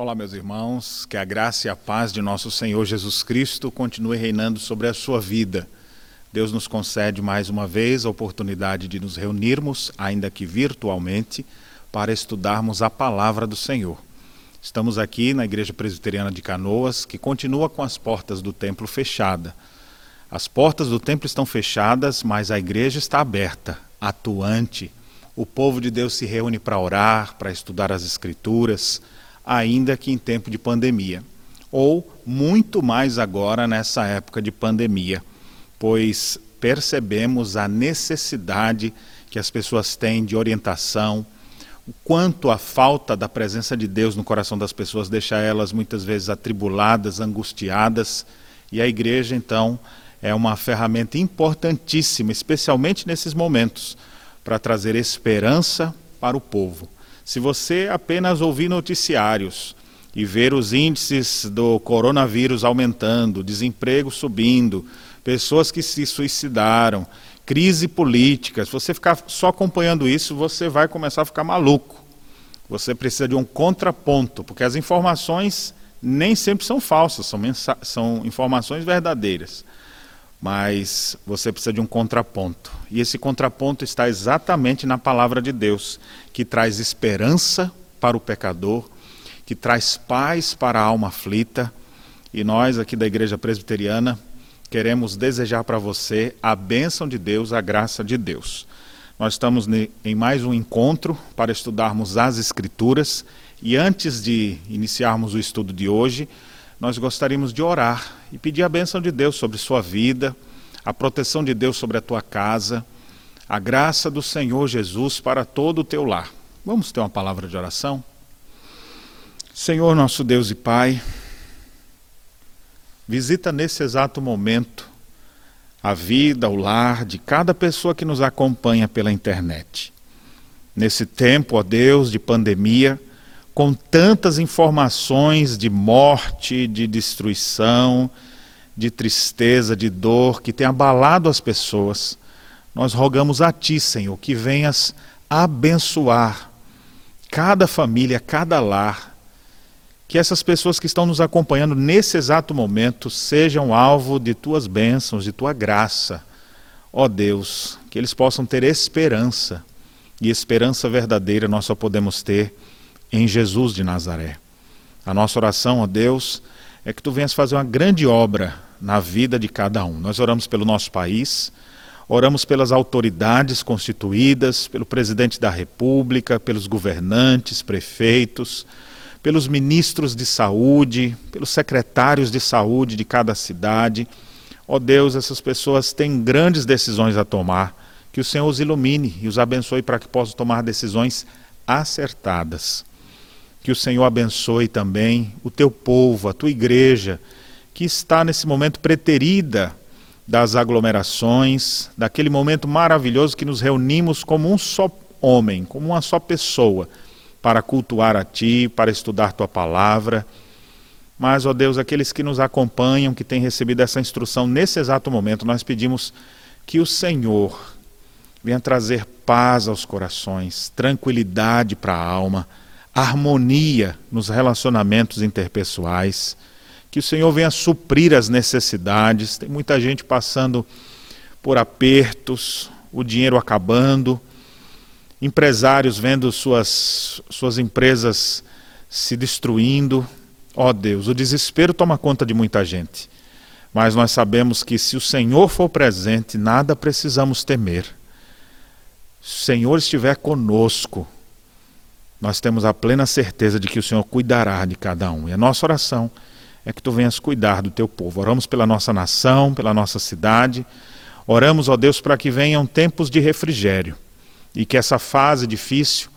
Olá, meus irmãos, que a graça e a paz de nosso Senhor Jesus Cristo continue reinando sobre a sua vida. Deus nos concede mais uma vez a oportunidade de nos reunirmos, ainda que virtualmente, para estudarmos a palavra do Senhor. Estamos aqui na Igreja Presbiteriana de Canoas, que continua com as portas do templo fechadas. As portas do templo estão fechadas, mas a igreja está aberta, atuante. O povo de Deus se reúne para orar, para estudar as Escrituras, ainda que em tempo de pandemia. Ou muito mais agora nessa época de pandemia pois percebemos a necessidade que as pessoas têm de orientação, o quanto a falta da presença de Deus no coração das pessoas deixa elas muitas vezes atribuladas, angustiadas, e a igreja então é uma ferramenta importantíssima, especialmente nesses momentos, para trazer esperança para o povo. Se você apenas ouvir noticiários e ver os índices do coronavírus aumentando, desemprego subindo, pessoas que se suicidaram, crise política. Se você ficar só acompanhando isso, você vai começar a ficar maluco. Você precisa de um contraponto, porque as informações nem sempre são falsas, são, são informações verdadeiras. Mas você precisa de um contraponto. E esse contraponto está exatamente na palavra de Deus, que traz esperança para o pecador, que traz paz para a alma aflita. E nós, aqui da Igreja Presbiteriana, queremos desejar para você a bênção de Deus, a graça de Deus. Nós estamos em mais um encontro para estudarmos as Escrituras e antes de iniciarmos o estudo de hoje, nós gostaríamos de orar e pedir a bênção de Deus sobre sua vida, a proteção de Deus sobre a tua casa, a graça do Senhor Jesus para todo o teu lar. Vamos ter uma palavra de oração? Senhor, nosso Deus e Pai, Visita nesse exato momento a vida, o lar de cada pessoa que nos acompanha pela internet. Nesse tempo, ó Deus, de pandemia, com tantas informações de morte, de destruição, de tristeza, de dor que tem abalado as pessoas, nós rogamos a Ti, Senhor, que venhas abençoar cada família, cada lar, que essas pessoas que estão nos acompanhando nesse exato momento sejam alvo de tuas bênçãos, de tua graça. Ó Deus, que eles possam ter esperança, e esperança verdadeira nós só podemos ter em Jesus de Nazaré. A nossa oração, ó Deus, é que tu venhas fazer uma grande obra na vida de cada um. Nós oramos pelo nosso país, oramos pelas autoridades constituídas, pelo presidente da República, pelos governantes, prefeitos, pelos ministros de saúde, pelos secretários de saúde de cada cidade. Ó oh Deus, essas pessoas têm grandes decisões a tomar. Que o Senhor os ilumine e os abençoe para que possam tomar decisões acertadas. Que o Senhor abençoe também o teu povo, a tua igreja, que está nesse momento preterida das aglomerações, daquele momento maravilhoso que nos reunimos como um só homem, como uma só pessoa para cultuar a Ti, para estudar Tua palavra. Mas, ó Deus, aqueles que nos acompanham, que têm recebido essa instrução nesse exato momento, nós pedimos que o Senhor venha trazer paz aos corações, tranquilidade para a alma, harmonia nos relacionamentos interpessoais. Que o Senhor venha suprir as necessidades. Tem muita gente passando por apertos, o dinheiro acabando empresários vendo suas, suas empresas se destruindo. Ó oh Deus, o desespero toma conta de muita gente. Mas nós sabemos que se o Senhor for presente, nada precisamos temer. Se o Senhor estiver conosco, nós temos a plena certeza de que o Senhor cuidará de cada um. E a nossa oração é que tu venhas cuidar do teu povo. Oramos pela nossa nação, pela nossa cidade. Oramos, ó Deus, para que venham tempos de refrigério e que essa fase difícil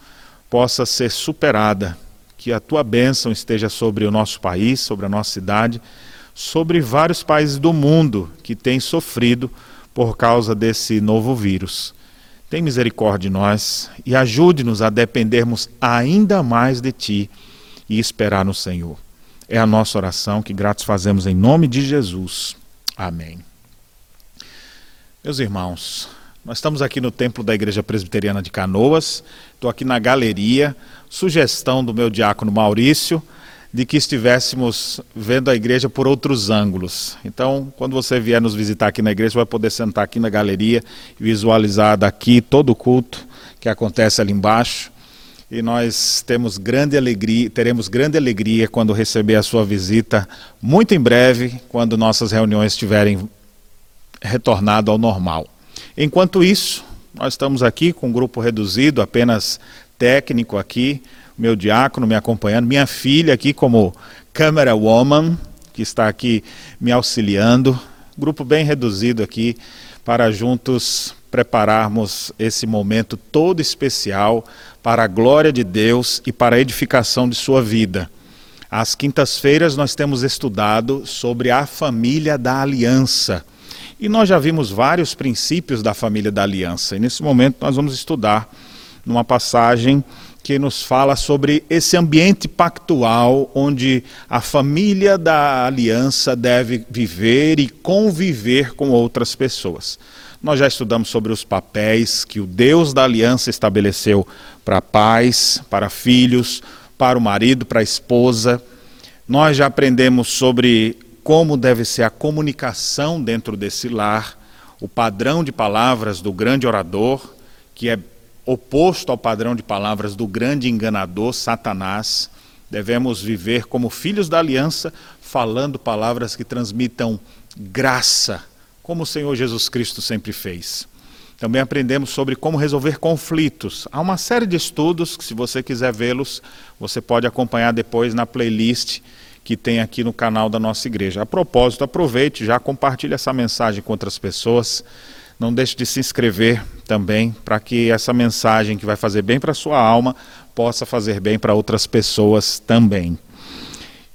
possa ser superada, que a tua bênção esteja sobre o nosso país, sobre a nossa cidade, sobre vários países do mundo que têm sofrido por causa desse novo vírus. Tem misericórdia de nós e ajude-nos a dependermos ainda mais de ti e esperar no Senhor. É a nossa oração que gratos fazemos em nome de Jesus. Amém. Meus irmãos, nós estamos aqui no templo da Igreja Presbiteriana de Canoas. Estou aqui na galeria. Sugestão do meu diácono Maurício de que estivéssemos vendo a igreja por outros ângulos. Então, quando você vier nos visitar aqui na igreja, você vai poder sentar aqui na galeria e visualizar daqui todo o culto que acontece ali embaixo. E nós temos grande alegria, teremos grande alegria quando receber a sua visita, muito em breve, quando nossas reuniões estiverem retornado ao normal. Enquanto isso, nós estamos aqui com um grupo reduzido, apenas técnico aqui, meu diácono me acompanhando, minha filha aqui como camera woman, que está aqui me auxiliando. Grupo bem reduzido aqui para juntos prepararmos esse momento todo especial para a glória de Deus e para a edificação de sua vida. Às quintas-feiras nós temos estudado sobre a família da aliança. E nós já vimos vários princípios da família da aliança. E nesse momento nós vamos estudar numa passagem que nos fala sobre esse ambiente pactual onde a família da aliança deve viver e conviver com outras pessoas. Nós já estudamos sobre os papéis que o Deus da aliança estabeleceu para pais, para filhos, para o marido, para a esposa. Nós já aprendemos sobre como deve ser a comunicação dentro desse lar, o padrão de palavras do grande orador, que é oposto ao padrão de palavras do grande enganador Satanás. Devemos viver como filhos da aliança, falando palavras que transmitam graça, como o Senhor Jesus Cristo sempre fez. Também aprendemos sobre como resolver conflitos. Há uma série de estudos que, se você quiser vê-los, você pode acompanhar depois na playlist que tem aqui no canal da nossa igreja. A propósito, aproveite, já compartilhe essa mensagem com outras pessoas. Não deixe de se inscrever também para que essa mensagem que vai fazer bem para a sua alma possa fazer bem para outras pessoas também.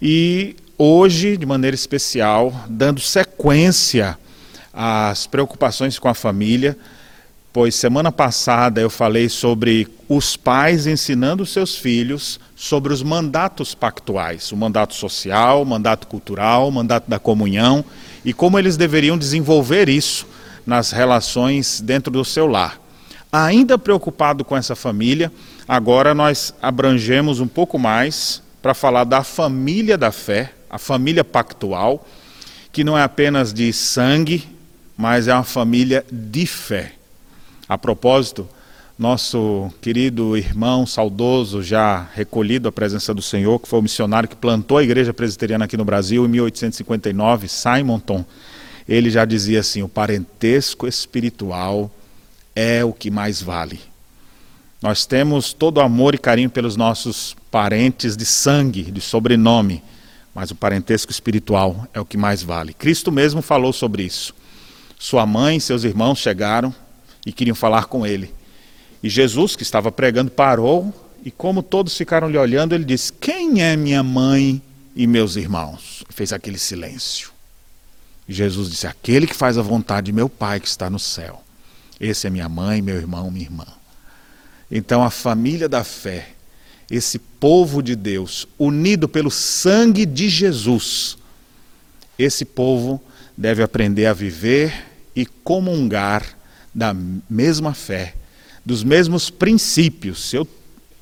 E hoje, de maneira especial, dando sequência às preocupações com a família, pois semana passada eu falei sobre os pais ensinando seus filhos sobre os mandatos pactuais, o mandato social, o mandato cultural, o mandato da comunhão e como eles deveriam desenvolver isso nas relações dentro do seu lar. Ainda preocupado com essa família, agora nós abrangemos um pouco mais para falar da família da fé, a família pactual, que não é apenas de sangue, mas é uma família de fé. A propósito, nosso querido irmão saudoso, já recolhido à presença do Senhor, que foi o missionário que plantou a igreja presbiteriana aqui no Brasil em 1859, Simonton, ele já dizia assim: o parentesco espiritual é o que mais vale. Nós temos todo amor e carinho pelos nossos parentes de sangue, de sobrenome, mas o parentesco espiritual é o que mais vale. Cristo mesmo falou sobre isso. Sua mãe e seus irmãos chegaram e queriam falar com ele. E Jesus, que estava pregando, parou e, como todos ficaram lhe olhando, ele disse: Quem é minha mãe e meus irmãos? Fez aquele silêncio. Jesus disse: Aquele que faz a vontade de meu Pai que está no céu. Esse é minha mãe, meu irmão, minha irmã. Então, a família da fé, esse povo de Deus, unido pelo sangue de Jesus, esse povo deve aprender a viver e comungar da mesma fé, dos mesmos princípios. Se eu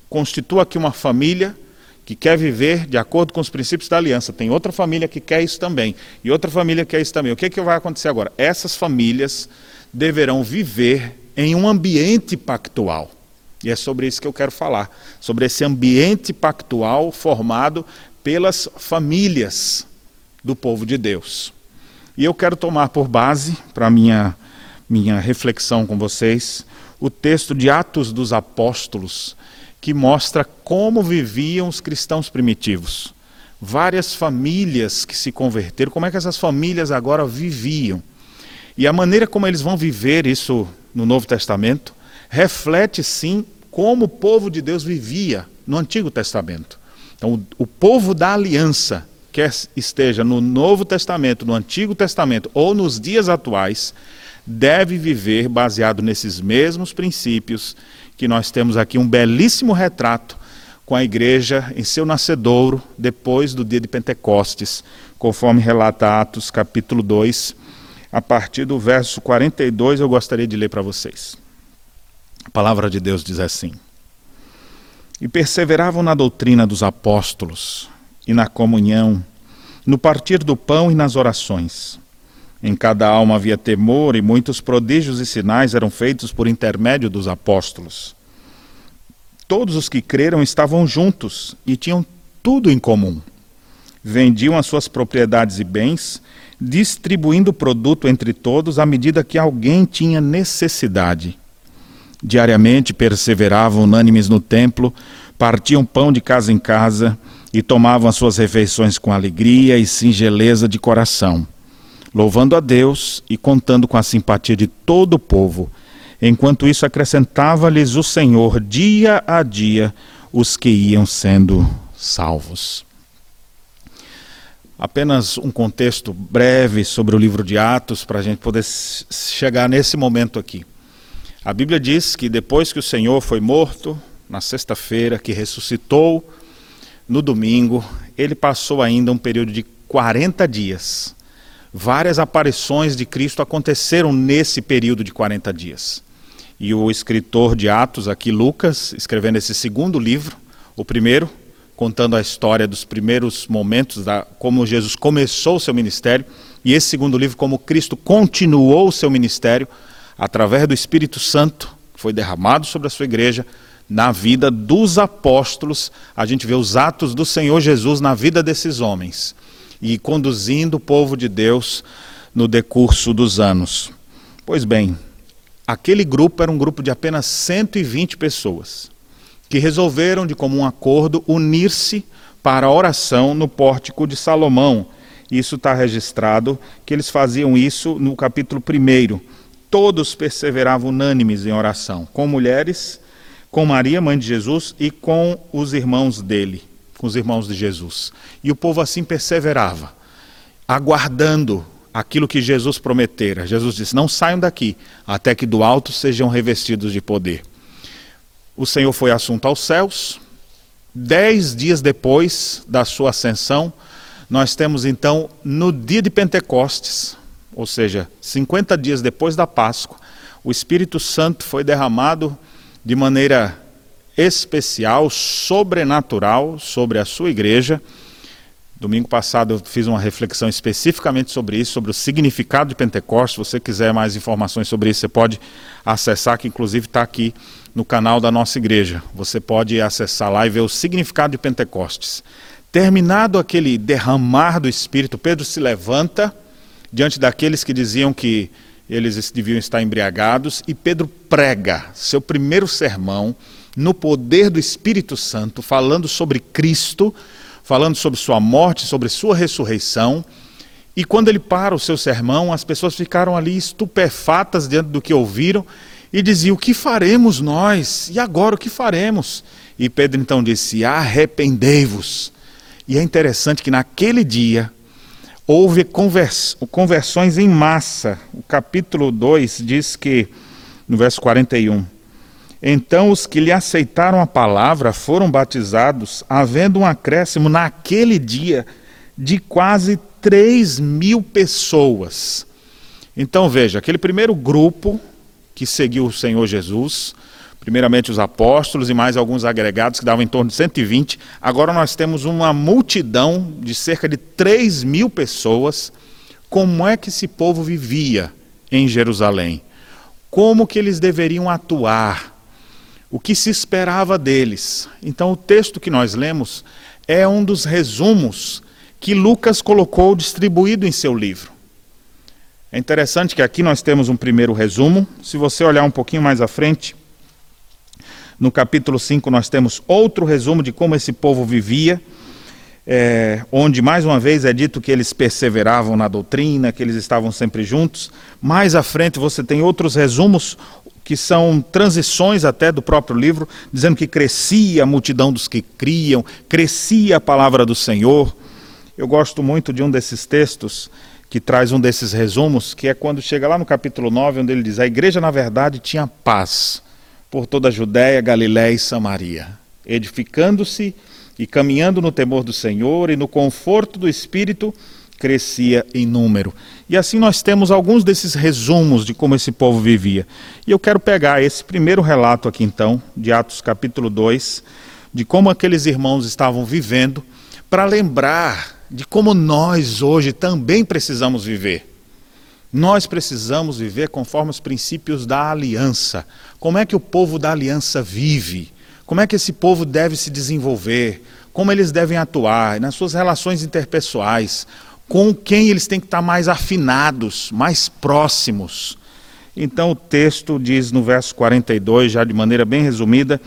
constituo aqui uma família, que quer viver de acordo com os princípios da aliança. Tem outra família que quer isso também. E outra família que quer isso também. O que, é que vai acontecer agora? Essas famílias deverão viver em um ambiente pactual. E é sobre isso que eu quero falar. Sobre esse ambiente pactual formado pelas famílias do povo de Deus. E eu quero tomar por base, para minha minha reflexão com vocês, o texto de Atos dos Apóstolos, que mostra como viviam os cristãos primitivos. Várias famílias que se converteram, como é que essas famílias agora viviam. E a maneira como eles vão viver isso no Novo Testamento reflete sim como o povo de Deus vivia no Antigo Testamento. Então, o, o povo da aliança, quer esteja no Novo Testamento, no Antigo Testamento ou nos dias atuais, deve viver baseado nesses mesmos princípios que nós temos aqui um belíssimo retrato com a igreja em seu nascedouro, depois do dia de Pentecostes, conforme relata Atos capítulo 2, a partir do verso 42, eu gostaria de ler para vocês. A palavra de Deus diz assim: E perseveravam na doutrina dos apóstolos, e na comunhão, no partir do pão e nas orações. Em cada alma havia temor e muitos prodígios e sinais eram feitos por intermédio dos apóstolos. Todos os que creram estavam juntos e tinham tudo em comum. Vendiam as suas propriedades e bens, distribuindo o produto entre todos à medida que alguém tinha necessidade. Diariamente perseveravam unânimes no templo, partiam pão de casa em casa e tomavam as suas refeições com alegria e singeleza de coração, louvando a Deus e contando com a simpatia de todo o povo. Enquanto isso, acrescentava-lhes o Senhor dia a dia os que iam sendo salvos. Apenas um contexto breve sobre o livro de Atos para a gente poder chegar nesse momento aqui. A Bíblia diz que depois que o Senhor foi morto, na sexta-feira, que ressuscitou no domingo, ele passou ainda um período de 40 dias. Várias aparições de Cristo aconteceram nesse período de 40 dias. E o escritor de Atos, aqui Lucas, escrevendo esse segundo livro, o primeiro, contando a história dos primeiros momentos, da, como Jesus começou o seu ministério, e esse segundo livro, como Cristo continuou o seu ministério, através do Espírito Santo, que foi derramado sobre a sua igreja, na vida dos apóstolos, a gente vê os atos do Senhor Jesus na vida desses homens e conduzindo o povo de Deus no decurso dos anos. Pois bem, aquele grupo era um grupo de apenas 120 pessoas que resolveram, de comum acordo, unir-se para a oração no pórtico de Salomão. Isso está registrado que eles faziam isso no capítulo 1. Todos perseveravam unânimes em oração, com mulheres com Maria, mãe de Jesus, e com os irmãos dele, com os irmãos de Jesus. E o povo assim perseverava, aguardando aquilo que Jesus prometera. Jesus disse: Não saiam daqui, até que do alto sejam revestidos de poder. O Senhor foi assunto aos céus. Dez dias depois da sua ascensão, nós temos então no dia de Pentecostes, ou seja, 50 dias depois da Páscoa, o Espírito Santo foi derramado de maneira especial, sobrenatural, sobre a sua igreja. Domingo passado eu fiz uma reflexão especificamente sobre isso, sobre o significado de Pentecostes. Se você quiser mais informações sobre isso, você pode acessar, que inclusive está aqui no canal da nossa igreja. Você pode acessar lá e ver o significado de Pentecostes. Terminado aquele derramar do Espírito, Pedro se levanta diante daqueles que diziam que eles deviam estar embriagados, e Pedro prega seu primeiro sermão no poder do Espírito Santo, falando sobre Cristo, falando sobre sua morte, sobre sua ressurreição. E quando ele para o seu sermão, as pessoas ficaram ali estupefatas diante do que ouviram e diziam: O que faremos nós? E agora o que faremos? E Pedro então disse: Arrependei-vos. E é interessante que naquele dia houve convers, conversões em massa. O capítulo 2 diz que, no verso 41, então os que lhe aceitaram a palavra foram batizados, havendo um acréscimo naquele dia de quase 3 mil pessoas. Então veja, aquele primeiro grupo que seguiu o Senhor Jesus, primeiramente os apóstolos e mais alguns agregados que davam em torno de 120. Agora nós temos uma multidão de cerca de 3 mil pessoas. Como é que esse povo vivia em Jerusalém? Como que eles deveriam atuar? O que se esperava deles? Então o texto que nós lemos é um dos resumos que Lucas colocou distribuído em seu livro. É interessante que aqui nós temos um primeiro resumo. Se você olhar um pouquinho mais à frente, no capítulo 5, nós temos outro resumo de como esse povo vivia, é, onde mais uma vez é dito que eles perseveravam na doutrina, que eles estavam sempre juntos. Mais à frente você tem outros resumos que são transições até do próprio livro, dizendo que crescia a multidão dos que criam, crescia a palavra do Senhor. Eu gosto muito de um desses textos que traz um desses resumos, que é quando chega lá no capítulo 9, onde ele diz: A igreja, na verdade, tinha paz por toda a Judéia, Galiléia e Samaria, edificando-se e caminhando no temor do Senhor e no conforto do Espírito, crescia em número. E assim nós temos alguns desses resumos de como esse povo vivia. E eu quero pegar esse primeiro relato aqui então, de Atos capítulo 2, de como aqueles irmãos estavam vivendo, para lembrar de como nós hoje também precisamos viver. Nós precisamos viver conforme os princípios da aliança. Como é que o povo da aliança vive? Como é que esse povo deve se desenvolver? Como eles devem atuar nas suas relações interpessoais? Com quem eles têm que estar mais afinados, mais próximos? Então o texto diz no verso 42, já de maneira bem resumida,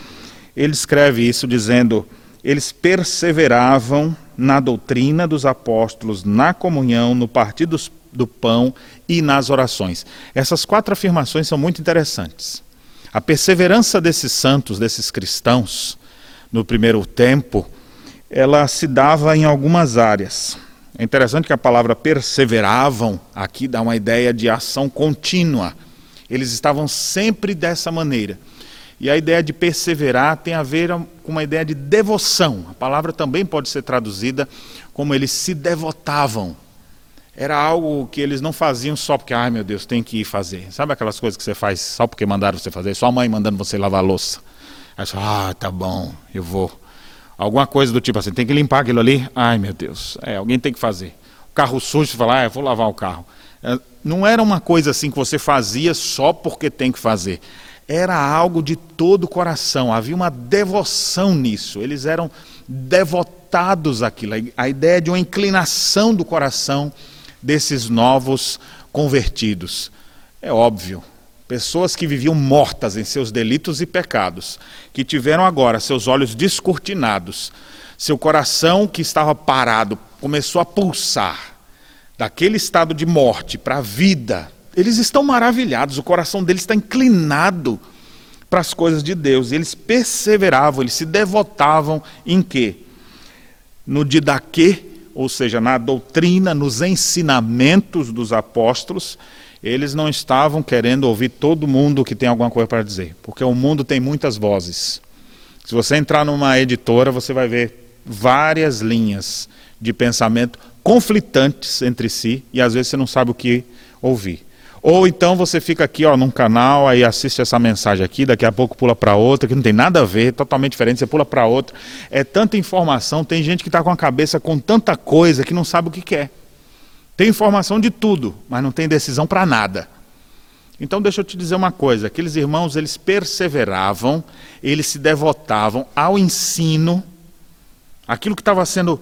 ele escreve isso dizendo: eles perseveravam na doutrina dos apóstolos, na comunhão, no partir dos, do pão e nas orações. Essas quatro afirmações são muito interessantes. A perseverança desses santos, desses cristãos, no primeiro tempo, ela se dava em algumas áreas. É interessante que a palavra perseveravam aqui dá uma ideia de ação contínua. Eles estavam sempre dessa maneira. E a ideia de perseverar tem a ver com uma ideia de devoção. A palavra também pode ser traduzida como eles se devotavam. Era algo que eles não faziam só porque, ai meu Deus, tem que ir fazer. Sabe aquelas coisas que você faz só porque mandaram você fazer? Sua mãe mandando você lavar louça. Aí você ah, tá bom, eu vou. Alguma coisa do tipo assim, tem que limpar aquilo ali? Ai meu Deus, é, alguém tem que fazer. O carro sujo, você fala, ah, eu vou lavar o carro. É, não era uma coisa assim que você fazia só porque tem que fazer era algo de todo o coração, havia uma devoção nisso, eles eram devotados àquilo. A ideia de uma inclinação do coração desses novos convertidos. É óbvio, pessoas que viviam mortas em seus delitos e pecados, que tiveram agora seus olhos descortinados, seu coração que estava parado começou a pulsar daquele estado de morte para a vida eles estão maravilhados, o coração deles está inclinado para as coisas de Deus. Eles perseveravam, eles se devotavam em quê? No didaquê, ou seja, na doutrina, nos ensinamentos dos apóstolos, eles não estavam querendo ouvir todo mundo que tem alguma coisa para dizer, porque o mundo tem muitas vozes. Se você entrar numa editora, você vai ver várias linhas de pensamento conflitantes entre si e às vezes você não sabe o que ouvir. Ou então você fica aqui ó, num canal, aí assiste essa mensagem aqui, daqui a pouco pula para outra, que não tem nada a ver, totalmente diferente, você pula para outra. É tanta informação, tem gente que está com a cabeça com tanta coisa que não sabe o que quer. Tem informação de tudo, mas não tem decisão para nada. Então deixa eu te dizer uma coisa, aqueles irmãos, eles perseveravam, eles se devotavam ao ensino, aquilo que estava sendo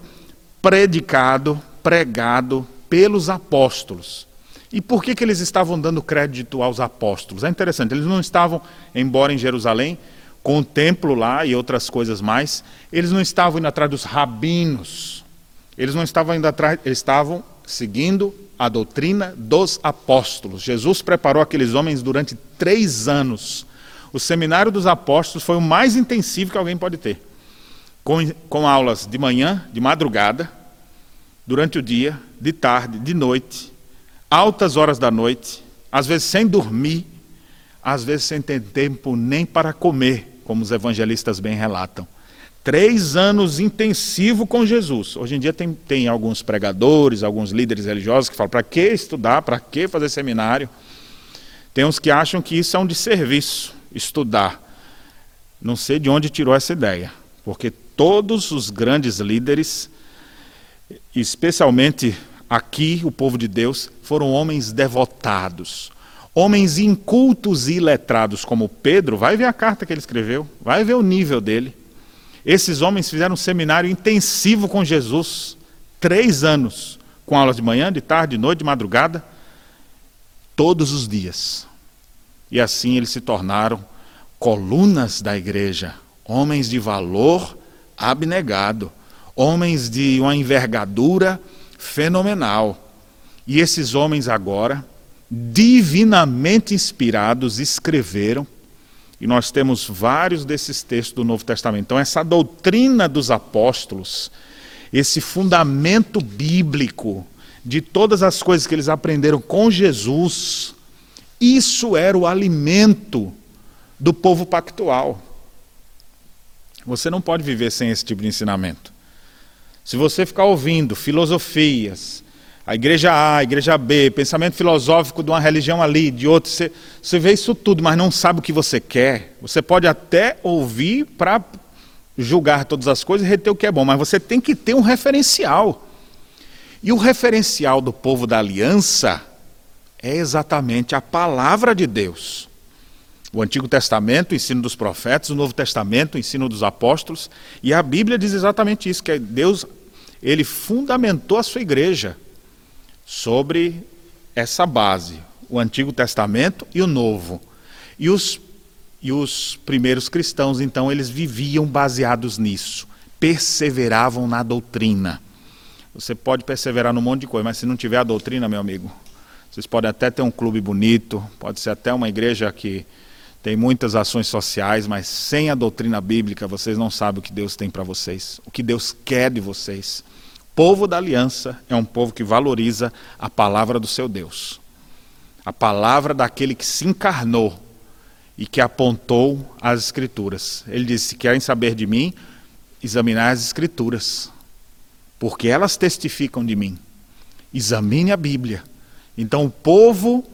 predicado, pregado pelos apóstolos. E por que, que eles estavam dando crédito aos apóstolos? É interessante, eles não estavam, embora em Jerusalém, com o templo lá e outras coisas mais, eles não estavam indo atrás dos rabinos, eles não estavam indo atrás, eles estavam seguindo a doutrina dos apóstolos. Jesus preparou aqueles homens durante três anos. O seminário dos apóstolos foi o mais intensivo que alguém pode ter. Com, com aulas de manhã, de madrugada, durante o dia, de tarde, de noite, altas horas da noite, às vezes sem dormir, às vezes sem ter tempo nem para comer, como os evangelistas bem relatam. Três anos intensivo com Jesus. Hoje em dia tem, tem alguns pregadores, alguns líderes religiosos que falam: para que estudar, para que fazer seminário? Tem uns que acham que isso é um desserviço, estudar. Não sei de onde tirou essa ideia, porque todos os grandes líderes, especialmente aqui, o povo de Deus, foram homens devotados, homens incultos e letrados, como Pedro. Vai ver a carta que ele escreveu, vai ver o nível dele. Esses homens fizeram um seminário intensivo com Jesus, três anos, com aulas de manhã, de tarde, de noite, de madrugada, todos os dias. E assim eles se tornaram colunas da igreja, homens de valor abnegado, homens de uma envergadura fenomenal. E esses homens agora, divinamente inspirados, escreveram, e nós temos vários desses textos do Novo Testamento. Então, essa doutrina dos apóstolos, esse fundamento bíblico de todas as coisas que eles aprenderam com Jesus, isso era o alimento do povo pactual. Você não pode viver sem esse tipo de ensinamento. Se você ficar ouvindo filosofias, a igreja A, a igreja B, pensamento filosófico de uma religião ali, de outra, você, você vê isso tudo, mas não sabe o que você quer. Você pode até ouvir para julgar todas as coisas e reter o que é bom, mas você tem que ter um referencial. E o referencial do povo da aliança é exatamente a palavra de Deus. O Antigo Testamento, o ensino dos profetas, o Novo Testamento, o ensino dos apóstolos, e a Bíblia diz exatamente isso, que Deus ele fundamentou a sua igreja sobre essa base, o Antigo Testamento e o Novo. E os, e os primeiros cristãos, então, eles viviam baseados nisso, perseveravam na doutrina. Você pode perseverar num monte de coisa, mas se não tiver a doutrina, meu amigo, vocês podem até ter um clube bonito, pode ser até uma igreja que tem muitas ações sociais, mas sem a doutrina bíblica vocês não sabem o que Deus tem para vocês, o que Deus quer de vocês. O povo da aliança é um povo que valoriza a palavra do seu Deus, a palavra daquele que se encarnou e que apontou as Escrituras. Ele disse: Se querem saber de mim, examinar as Escrituras, porque elas testificam de mim. Examine a Bíblia. Então, o povo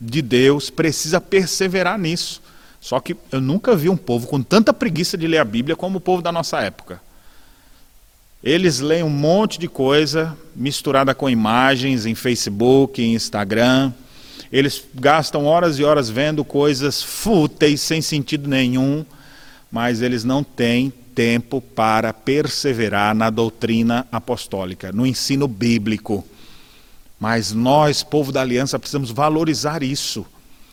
de Deus precisa perseverar nisso. Só que eu nunca vi um povo com tanta preguiça de ler a Bíblia como o povo da nossa época. Eles leem um monte de coisa misturada com imagens em Facebook, em Instagram. Eles gastam horas e horas vendo coisas fúteis, sem sentido nenhum, mas eles não têm tempo para perseverar na doutrina apostólica, no ensino bíblico. Mas nós, povo da aliança, precisamos valorizar isso.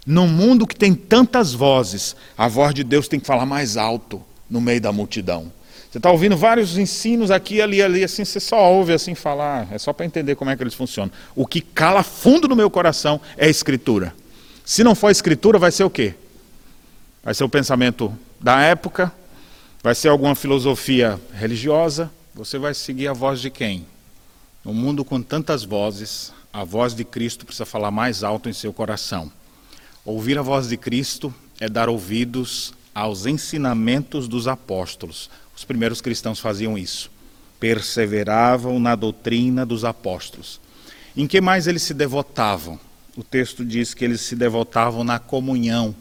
Num mundo que tem tantas vozes, a voz de Deus tem que falar mais alto no meio da multidão. Você está ouvindo vários ensinos aqui, ali, ali, assim, você só ouve assim falar, é só para entender como é que eles funcionam. O que cala fundo no meu coração é a escritura. Se não for a escritura, vai ser o quê? Vai ser o pensamento da época, vai ser alguma filosofia religiosa, você vai seguir a voz de quem? No mundo com tantas vozes, a voz de Cristo precisa falar mais alto em seu coração. Ouvir a voz de Cristo é dar ouvidos aos ensinamentos dos apóstolos. Os primeiros cristãos faziam isso. Perseveravam na doutrina dos apóstolos. Em que mais eles se devotavam? O texto diz que eles se devotavam na comunhão.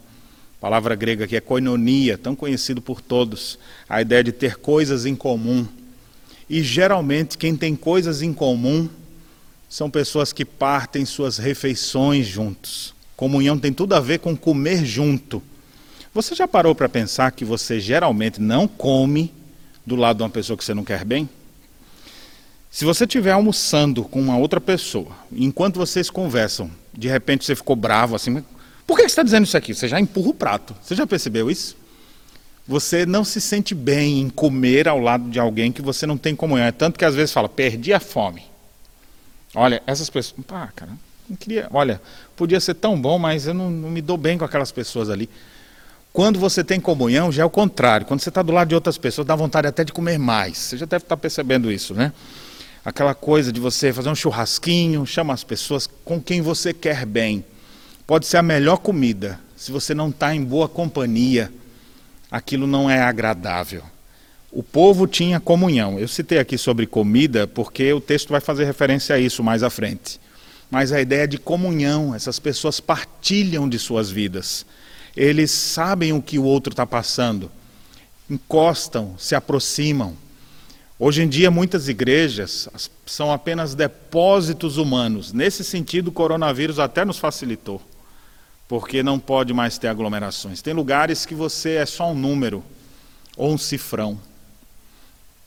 A palavra grega que é koinonia, tão conhecido por todos. A ideia de ter coisas em comum. E geralmente quem tem coisas em comum são pessoas que partem suas refeições juntos. Comunhão tem tudo a ver com comer junto. Você já parou para pensar que você geralmente não come do lado de uma pessoa que você não quer bem? Se você estiver almoçando com uma outra pessoa, enquanto vocês conversam, de repente você ficou bravo assim, por que você está dizendo isso aqui? Você já empurra o prato. Você já percebeu isso? Você não se sente bem em comer ao lado de alguém que você não tem comunhão. É tanto que às vezes fala, perdi a fome. Olha, essas pessoas. Pá, cara, não queria. Olha, podia ser tão bom, mas eu não, não me dou bem com aquelas pessoas ali. Quando você tem comunhão, já é o contrário. Quando você está do lado de outras pessoas, dá vontade até de comer mais. Você já deve estar percebendo isso, né? Aquela coisa de você fazer um churrasquinho, chama as pessoas com quem você quer bem. Pode ser a melhor comida. Se você não está em boa companhia, aquilo não é agradável. O povo tinha comunhão. Eu citei aqui sobre comida porque o texto vai fazer referência a isso mais à frente mas a ideia de comunhão. Essas pessoas partilham de suas vidas. Eles sabem o que o outro está passando, encostam, se aproximam. Hoje em dia, muitas igrejas são apenas depósitos humanos. Nesse sentido, o coronavírus até nos facilitou, porque não pode mais ter aglomerações. Tem lugares que você é só um número ou um cifrão.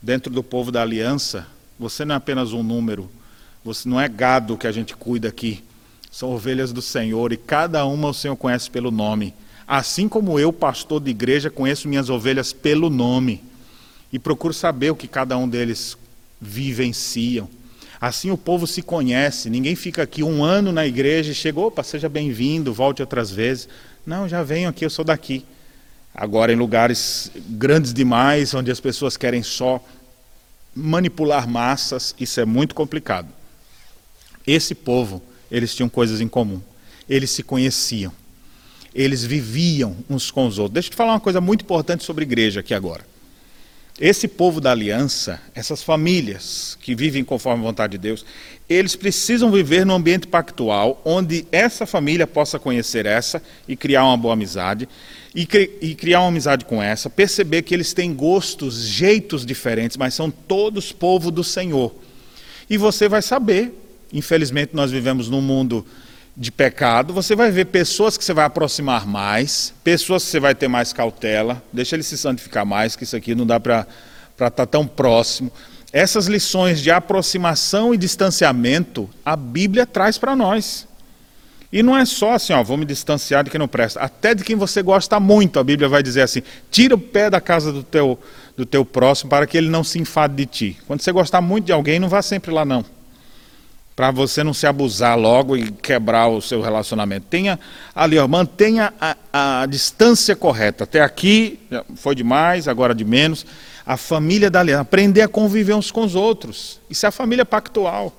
Dentro do povo da aliança, você não é apenas um número, você não é gado que a gente cuida aqui. São ovelhas do Senhor e cada uma o Senhor conhece pelo nome. Assim como eu, pastor de igreja, conheço minhas ovelhas pelo nome e procuro saber o que cada um deles vivenciam. Assim o povo se conhece, ninguém fica aqui um ano na igreja e chega, opa, seja bem-vindo, volte outras vezes. Não, já venho aqui, eu sou daqui. Agora, em lugares grandes demais, onde as pessoas querem só manipular massas, isso é muito complicado. Esse povo, eles tinham coisas em comum. Eles se conheciam. Eles viviam uns com os outros. Deixa eu te falar uma coisa muito importante sobre igreja aqui agora. Esse povo da aliança, essas famílias que vivem conforme a vontade de Deus, eles precisam viver num ambiente pactual onde essa família possa conhecer essa e criar uma boa amizade, e, e, criar uma amizade com essa, perceber que eles têm gostos, jeitos diferentes, mas são todos povo do Senhor. E você vai saber, infelizmente nós vivemos num mundo de pecado, você vai ver pessoas que você vai aproximar mais, pessoas que você vai ter mais cautela, deixa ele se santificar mais, que isso aqui não dá para estar tá tão próximo. Essas lições de aproximação e distanciamento, a Bíblia traz para nós. E não é só assim, ó, vou me distanciar de quem não presta. Até de quem você gosta muito, a Bíblia vai dizer assim: tira o pé da casa do teu, do teu próximo para que ele não se enfade de ti. Quando você gostar muito de alguém, não vá sempre lá, não para você não se abusar logo e quebrar o seu relacionamento. Tenha ali, ó, mantenha a, a distância correta. Até aqui foi demais, agora de menos. A família da aliança, aprender a conviver uns com os outros. Isso é a família pactual.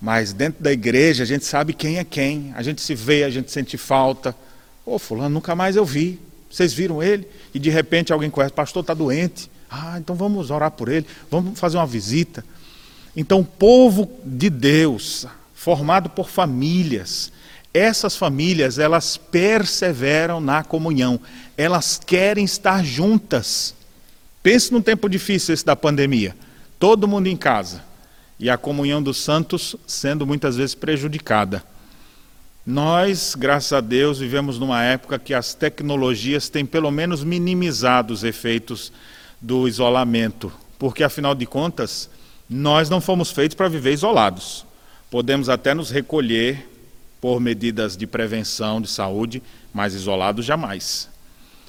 Mas dentro da igreja a gente sabe quem é quem. A gente se vê, a gente sente falta. Ô, oh, fulano, nunca mais eu vi. Vocês viram ele? E de repente alguém conhece, pastor está doente. Ah, então vamos orar por ele, vamos fazer uma visita. Então, povo de Deus, formado por famílias, essas famílias, elas perseveram na comunhão, elas querem estar juntas. Pense num tempo difícil esse da pandemia, todo mundo em casa e a comunhão dos santos sendo muitas vezes prejudicada. Nós, graças a Deus, vivemos numa época que as tecnologias têm pelo menos minimizado os efeitos do isolamento, porque afinal de contas, nós não fomos feitos para viver isolados. Podemos até nos recolher por medidas de prevenção de saúde, mas isolados jamais.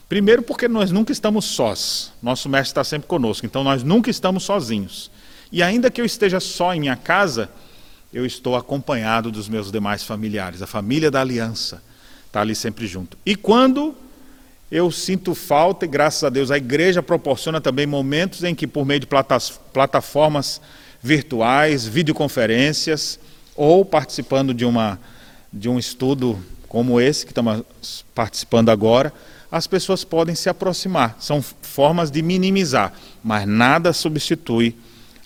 Primeiro, porque nós nunca estamos sós. Nosso mestre está sempre conosco, então nós nunca estamos sozinhos. E ainda que eu esteja só em minha casa, eu estou acompanhado dos meus demais familiares. A família da aliança está ali sempre junto. E quando eu sinto falta, e graças a Deus a igreja proporciona também momentos em que, por meio de plataformas virtuais, videoconferências, ou participando de, uma, de um estudo como esse que estamos participando agora, as pessoas podem se aproximar. São formas de minimizar, mas nada substitui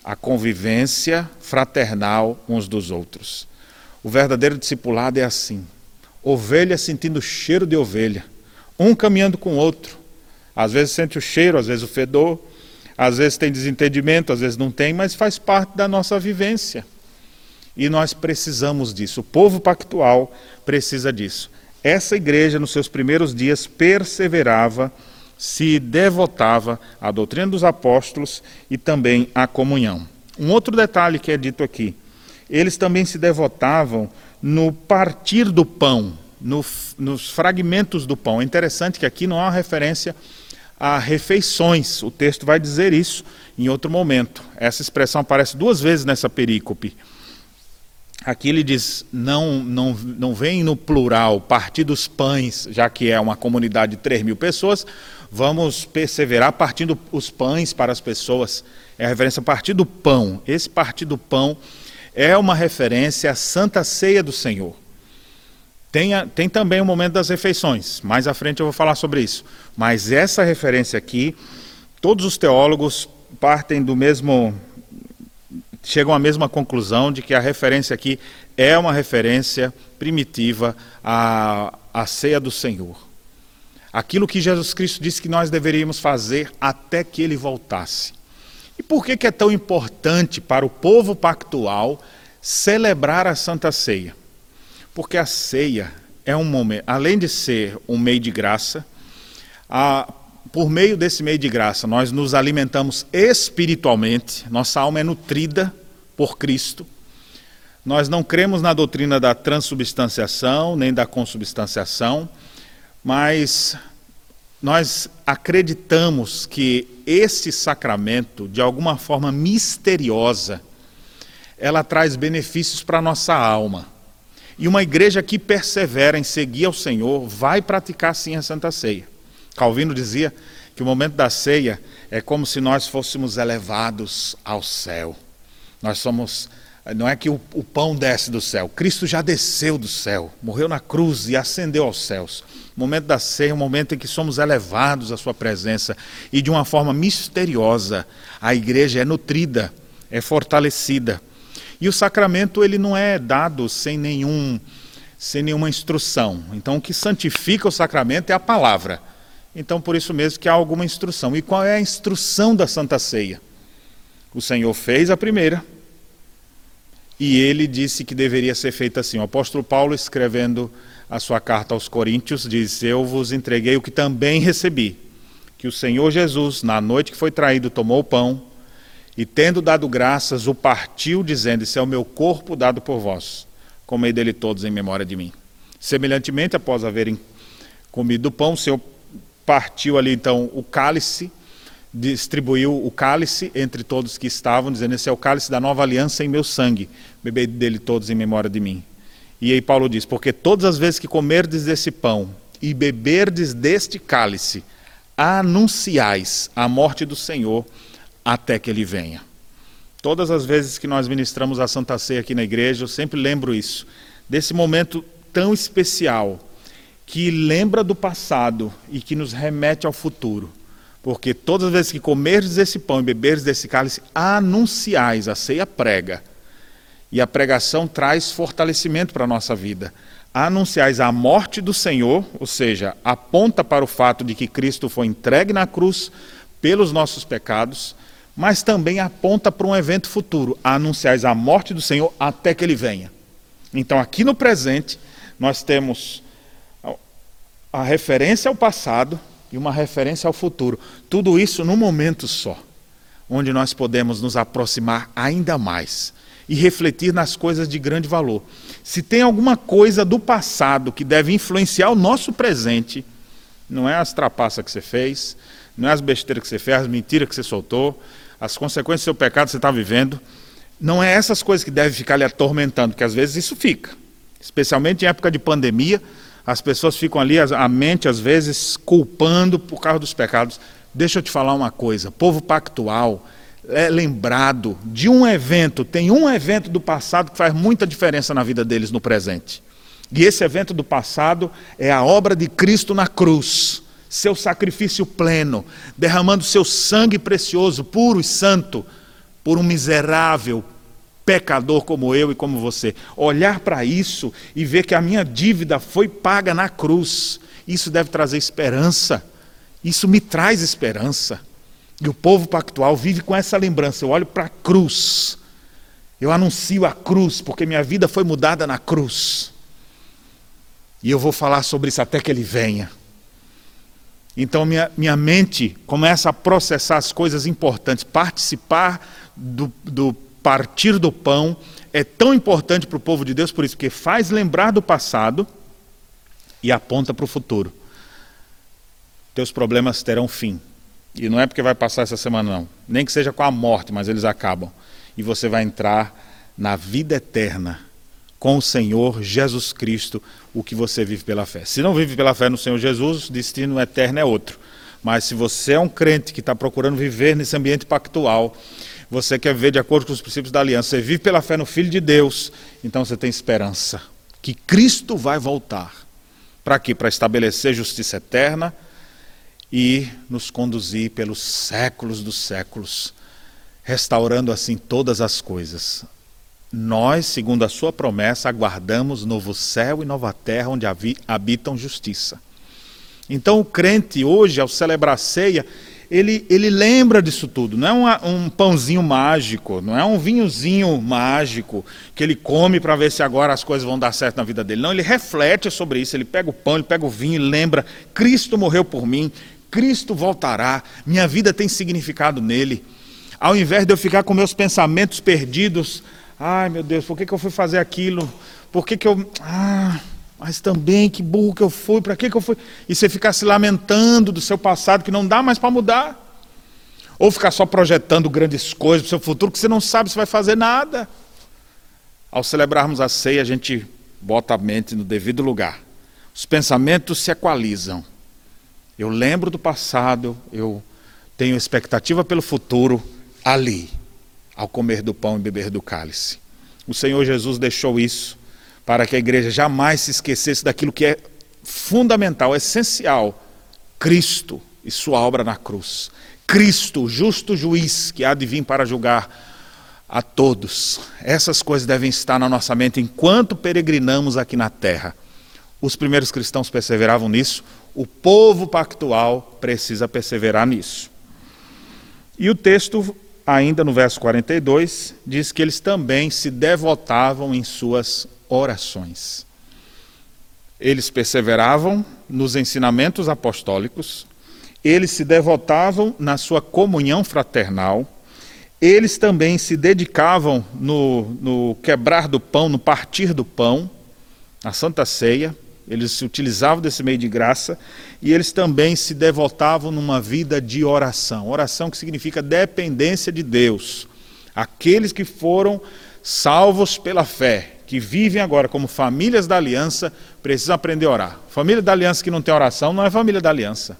a convivência fraternal uns dos outros. O verdadeiro discipulado é assim: ovelha sentindo cheiro de ovelha um caminhando com o outro. Às vezes sente o cheiro, às vezes o fedor, às vezes tem desentendimento, às vezes não tem, mas faz parte da nossa vivência. E nós precisamos disso. O povo pactual precisa disso. Essa igreja, nos seus primeiros dias, perseverava, se devotava à doutrina dos apóstolos e também à comunhão. Um outro detalhe que é dito aqui: eles também se devotavam no partir do pão no, nos fragmentos do pão. É interessante que aqui não há referência a refeições. O texto vai dizer isso em outro momento. Essa expressão aparece duas vezes nessa perícope. Aqui ele diz: não, não, não vem no plural, partir dos pães, já que é uma comunidade de 3 mil pessoas, vamos perseverar partindo os pães para as pessoas. É a referência a partir do pão. Esse partir do pão é uma referência à Santa Ceia do Senhor. Tem, tem também o momento das refeições, mais à frente eu vou falar sobre isso. Mas essa referência aqui, todos os teólogos partem do mesmo. chegam à mesma conclusão de que a referência aqui é uma referência primitiva à, à ceia do Senhor. Aquilo que Jesus Cristo disse que nós deveríamos fazer até que ele voltasse. E por que, que é tão importante para o povo pactual celebrar a Santa Ceia? Porque a ceia é um momento, além de ser um meio de graça, a, por meio desse meio de graça, nós nos alimentamos espiritualmente, nossa alma é nutrida por Cristo. Nós não cremos na doutrina da transubstanciação, nem da consubstanciação, mas nós acreditamos que esse sacramento, de alguma forma misteriosa, ela traz benefícios para a nossa alma. E uma igreja que persevera em seguir ao Senhor vai praticar sim a Santa Ceia. Calvino dizia que o momento da ceia é como se nós fôssemos elevados ao céu. Nós somos Não é que o, o pão desce do céu. Cristo já desceu do céu, morreu na cruz e ascendeu aos céus. O momento da ceia é um momento em que somos elevados à Sua presença e de uma forma misteriosa a igreja é nutrida, é fortalecida. E o sacramento ele não é dado sem nenhum sem nenhuma instrução. Então o que santifica o sacramento é a palavra. Então por isso mesmo que há alguma instrução. E qual é a instrução da Santa Ceia? O Senhor fez a primeira, e ele disse que deveria ser feita assim. O apóstolo Paulo, escrevendo a sua carta aos Coríntios, diz: Eu vos entreguei o que também recebi, que o Senhor Jesus, na noite que foi traído, tomou o pão e, tendo dado graças, o partiu, dizendo: Esse é o meu corpo dado por vós. Comei dele todos em memória de mim. Semelhantemente, após haverem comido o pão, o Senhor partiu ali então o cálice distribuiu o cálice entre todos que estavam, dizendo: Esse é o cálice da nova aliança em meu sangue, bebei dele todos em memória de mim. E aí Paulo diz: Porque todas as vezes que comerdes desse pão e beberdes deste cálice, anunciais a morte do Senhor até que ele venha. Todas as vezes que nós ministramos a Santa Ceia aqui na igreja, eu sempre lembro isso, desse momento tão especial que lembra do passado e que nos remete ao futuro porque todas as vezes que comerdes esse pão e beberdes desse cálice, anunciais, a ceia prega. E a pregação traz fortalecimento para a nossa vida. Anunciais a morte do Senhor, ou seja, aponta para o fato de que Cristo foi entregue na cruz pelos nossos pecados, mas também aponta para um evento futuro. Anunciais a morte do Senhor até que ele venha. Então, aqui no presente, nós temos a referência ao passado, e uma referência ao futuro. Tudo isso num momento só, onde nós podemos nos aproximar ainda mais e refletir nas coisas de grande valor. Se tem alguma coisa do passado que deve influenciar o nosso presente, não é as trapaças que você fez, não é as besteiras que você fez, as mentiras que você soltou, as consequências do seu pecado que você está vivendo. Não é essas coisas que devem ficar lhe atormentando, porque às vezes isso fica. Especialmente em época de pandemia, as pessoas ficam ali, a mente às vezes, culpando por causa dos pecados. Deixa eu te falar uma coisa: povo pactual é lembrado de um evento, tem um evento do passado que faz muita diferença na vida deles no presente. E esse evento do passado é a obra de Cristo na cruz, seu sacrifício pleno, derramando seu sangue precioso, puro e santo, por um miserável, pecador como eu e como você, olhar para isso e ver que a minha dívida foi paga na cruz, isso deve trazer esperança. Isso me traz esperança. E o povo pactual vive com essa lembrança. Eu olho para a cruz. Eu anuncio a cruz, porque minha vida foi mudada na cruz. E eu vou falar sobre isso até que ele venha. Então minha, minha mente começa a processar as coisas importantes, participar do, do partir do pão é tão importante para o povo de Deus por isso, porque faz lembrar do passado e aponta para o futuro. Teus problemas terão fim. E não é porque vai passar essa semana, não. Nem que seja com a morte, mas eles acabam. E você vai entrar na vida eterna com o Senhor Jesus Cristo, o que você vive pela fé. Se não vive pela fé no Senhor Jesus, o destino eterno é outro. Mas se você é um crente que está procurando viver nesse ambiente pactual, você quer ver de acordo com os princípios da aliança, você vive pela fé no Filho de Deus, então você tem esperança que Cristo vai voltar. Para quê? Para estabelecer justiça eterna e nos conduzir pelos séculos dos séculos, restaurando assim todas as coisas. Nós, segundo a sua promessa, aguardamos novo céu e nova terra onde habitam justiça. Então o crente hoje, ao celebrar a ceia, ele, ele lembra disso tudo. Não é um pãozinho mágico, não é um vinhozinho mágico que ele come para ver se agora as coisas vão dar certo na vida dele. Não, ele reflete sobre isso. Ele pega o pão, ele pega o vinho e lembra: Cristo morreu por mim, Cristo voltará, minha vida tem significado nele. Ao invés de eu ficar com meus pensamentos perdidos, ai meu Deus, por que, que eu fui fazer aquilo? Por que, que eu. Ah, mas também que burro que eu fui, para que, que eu fui? E você ficar se lamentando do seu passado que não dá mais para mudar. Ou ficar só projetando grandes coisas para o seu futuro que você não sabe se vai fazer nada. Ao celebrarmos a ceia, a gente bota a mente no devido lugar. Os pensamentos se equalizam. Eu lembro do passado, eu tenho expectativa pelo futuro ali, ao comer do pão e beber do cálice. O Senhor Jesus deixou isso para que a igreja jamais se esquecesse daquilo que é fundamental, essencial: Cristo e sua obra na cruz. Cristo, justo juiz, que há de vir para julgar a todos. Essas coisas devem estar na nossa mente enquanto peregrinamos aqui na terra. Os primeiros cristãos perseveravam nisso, o povo pactual precisa perseverar nisso. E o texto, ainda no verso 42, diz que eles também se devotavam em suas orações. Eles perseveravam nos ensinamentos apostólicos, eles se devotavam na sua comunhão fraternal, eles também se dedicavam no, no quebrar do pão, no partir do pão, na Santa Ceia, eles se utilizavam desse meio de graça e eles também se devotavam numa vida de oração. Oração que significa dependência de Deus. Aqueles que foram salvos pela fé, que vivem agora como famílias da aliança, precisam aprender a orar. Família da aliança que não tem oração não é família da aliança.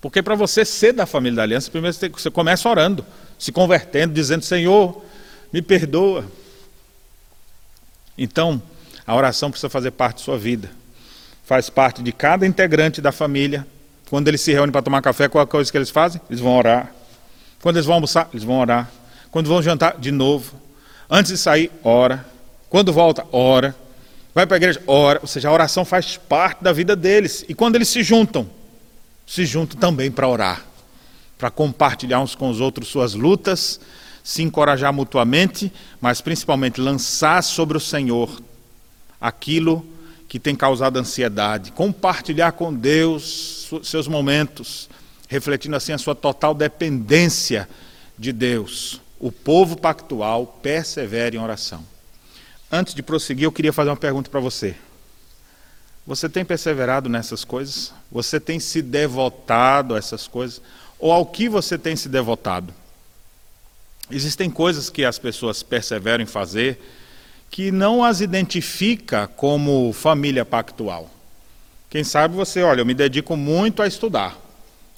Porque para você ser da família da aliança, primeiro você começa orando, se convertendo, dizendo: Senhor, me perdoa. Então, a oração precisa fazer parte de sua vida. Faz parte de cada integrante da família. Quando eles se reúnem para tomar café, qual é a coisa que eles fazem? Eles vão orar. Quando eles vão almoçar, eles vão orar. Quando vão jantar, de novo. Antes de sair, ora. Quando volta, ora. Vai para a igreja, ora. Ou seja, a oração faz parte da vida deles. E quando eles se juntam, se juntam também para orar, para compartilhar uns com os outros suas lutas, se encorajar mutuamente, mas principalmente lançar sobre o Senhor aquilo que tem causado ansiedade, compartilhar com Deus seus momentos, refletindo assim a sua total dependência de Deus. O povo pactual persevera em oração. Antes de prosseguir, eu queria fazer uma pergunta para você. Você tem perseverado nessas coisas? Você tem se devotado a essas coisas? Ou ao que você tem se devotado? Existem coisas que as pessoas perseveram em fazer que não as identifica como família pactual. Quem sabe você, olha, eu me dedico muito a estudar.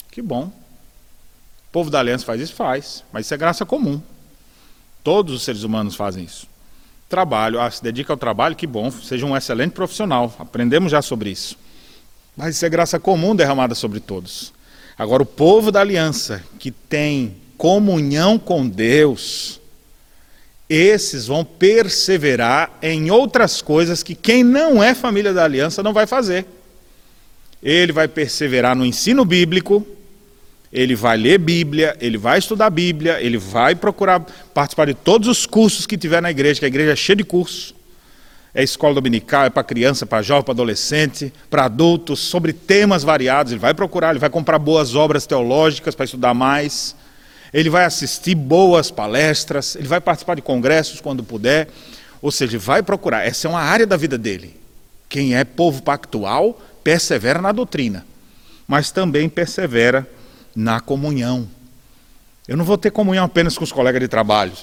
Que bom. O povo da aliança faz isso? Faz. Mas isso é graça comum. Todos os seres humanos fazem isso. Trabalho, ah, se dedica ao trabalho, que bom, seja um excelente profissional. Aprendemos já sobre isso. Mas isso é graça comum derramada sobre todos. Agora, o povo da aliança, que tem comunhão com Deus, esses vão perseverar em outras coisas que quem não é família da aliança não vai fazer. Ele vai perseverar no ensino bíblico, ele vai ler Bíblia, ele vai estudar Bíblia, ele vai procurar participar de todos os cursos que tiver na igreja, que a igreja é cheia de cursos. É escola dominical, é para criança, para jovem, para adolescente, para adultos, sobre temas variados. Ele vai procurar, ele vai comprar boas obras teológicas para estudar mais ele vai assistir boas palestras, ele vai participar de congressos quando puder, ou seja, vai procurar. Essa é uma área da vida dele. Quem é povo pactual persevera na doutrina, mas também persevera na comunhão. Eu não vou ter comunhão apenas com os colegas de trabalho,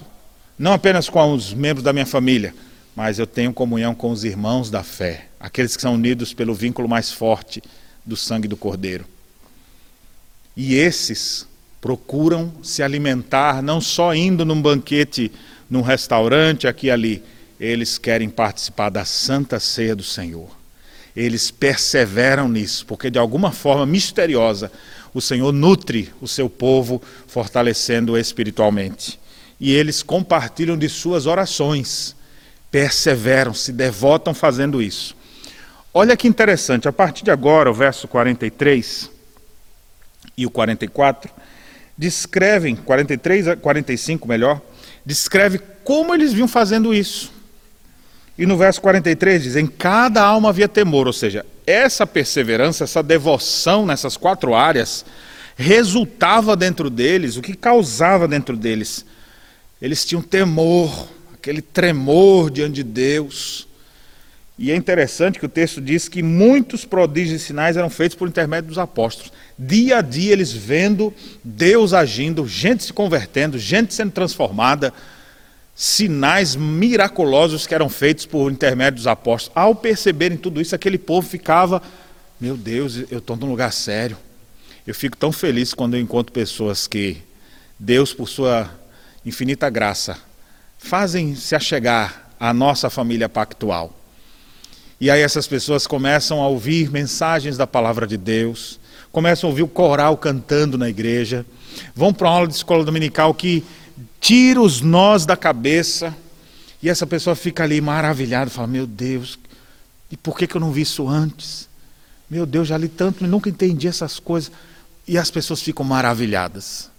não apenas com os membros da minha família, mas eu tenho comunhão com os irmãos da fé, aqueles que são unidos pelo vínculo mais forte do sangue do Cordeiro. E esses procuram se alimentar não só indo num banquete, num restaurante aqui e ali, eles querem participar da santa ceia do Senhor. Eles perseveram nisso, porque de alguma forma misteriosa o Senhor nutre o seu povo, fortalecendo-o espiritualmente. E eles compartilham de suas orações, perseveram, se devotam fazendo isso. Olha que interessante, a partir de agora, o verso 43 e o 44, descrevem, 43 a 45 melhor, descreve como eles vinham fazendo isso. E no verso 43 diz: Em cada alma havia temor, ou seja, essa perseverança, essa devoção nessas quatro áreas, resultava dentro deles, o que causava dentro deles? Eles tinham temor, aquele tremor diante de Deus. E é interessante que o texto diz que muitos prodígios e sinais eram feitos por intermédio dos apóstolos. Dia a dia eles vendo Deus agindo, gente se convertendo, gente sendo transformada, sinais miraculosos que eram feitos por intermédio dos apóstolos. Ao perceberem tudo isso, aquele povo ficava: Meu Deus, eu estou num lugar sério. Eu fico tão feliz quando eu encontro pessoas que Deus, por sua infinita graça, fazem se achegar à nossa família pactual. E aí essas pessoas começam a ouvir mensagens da palavra de Deus, começam a ouvir o coral cantando na igreja, vão para uma aula de escola dominical que tira os nós da cabeça, e essa pessoa fica ali maravilhada, fala: Meu Deus, e por que, que eu não vi isso antes? Meu Deus, já li tanto e nunca entendi essas coisas. E as pessoas ficam maravilhadas.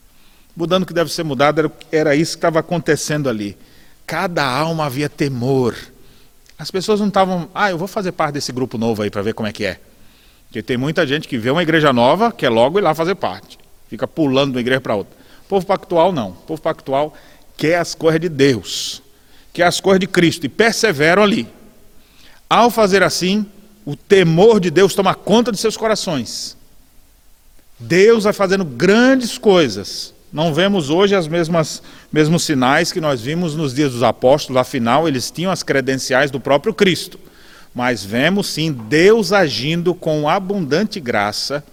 Mudando o que deve ser mudado, era, era isso que estava acontecendo ali. Cada alma havia temor. As pessoas não estavam, ah, eu vou fazer parte desse grupo novo aí para ver como é que é. Porque tem muita gente que vê uma igreja nova, quer logo ir lá fazer parte. Fica pulando de uma igreja para outra. O povo pactual não. O povo pactual quer as coisas de Deus, quer as coisas de Cristo e perseveram ali. Ao fazer assim, o temor de Deus toma conta de seus corações. Deus vai fazendo grandes coisas não vemos hoje mesmas mesmos sinais que nós vimos nos dias dos apóstolos, afinal eles tinham as credenciais do próprio Cristo. Mas vemos sim Deus agindo com abundante graça,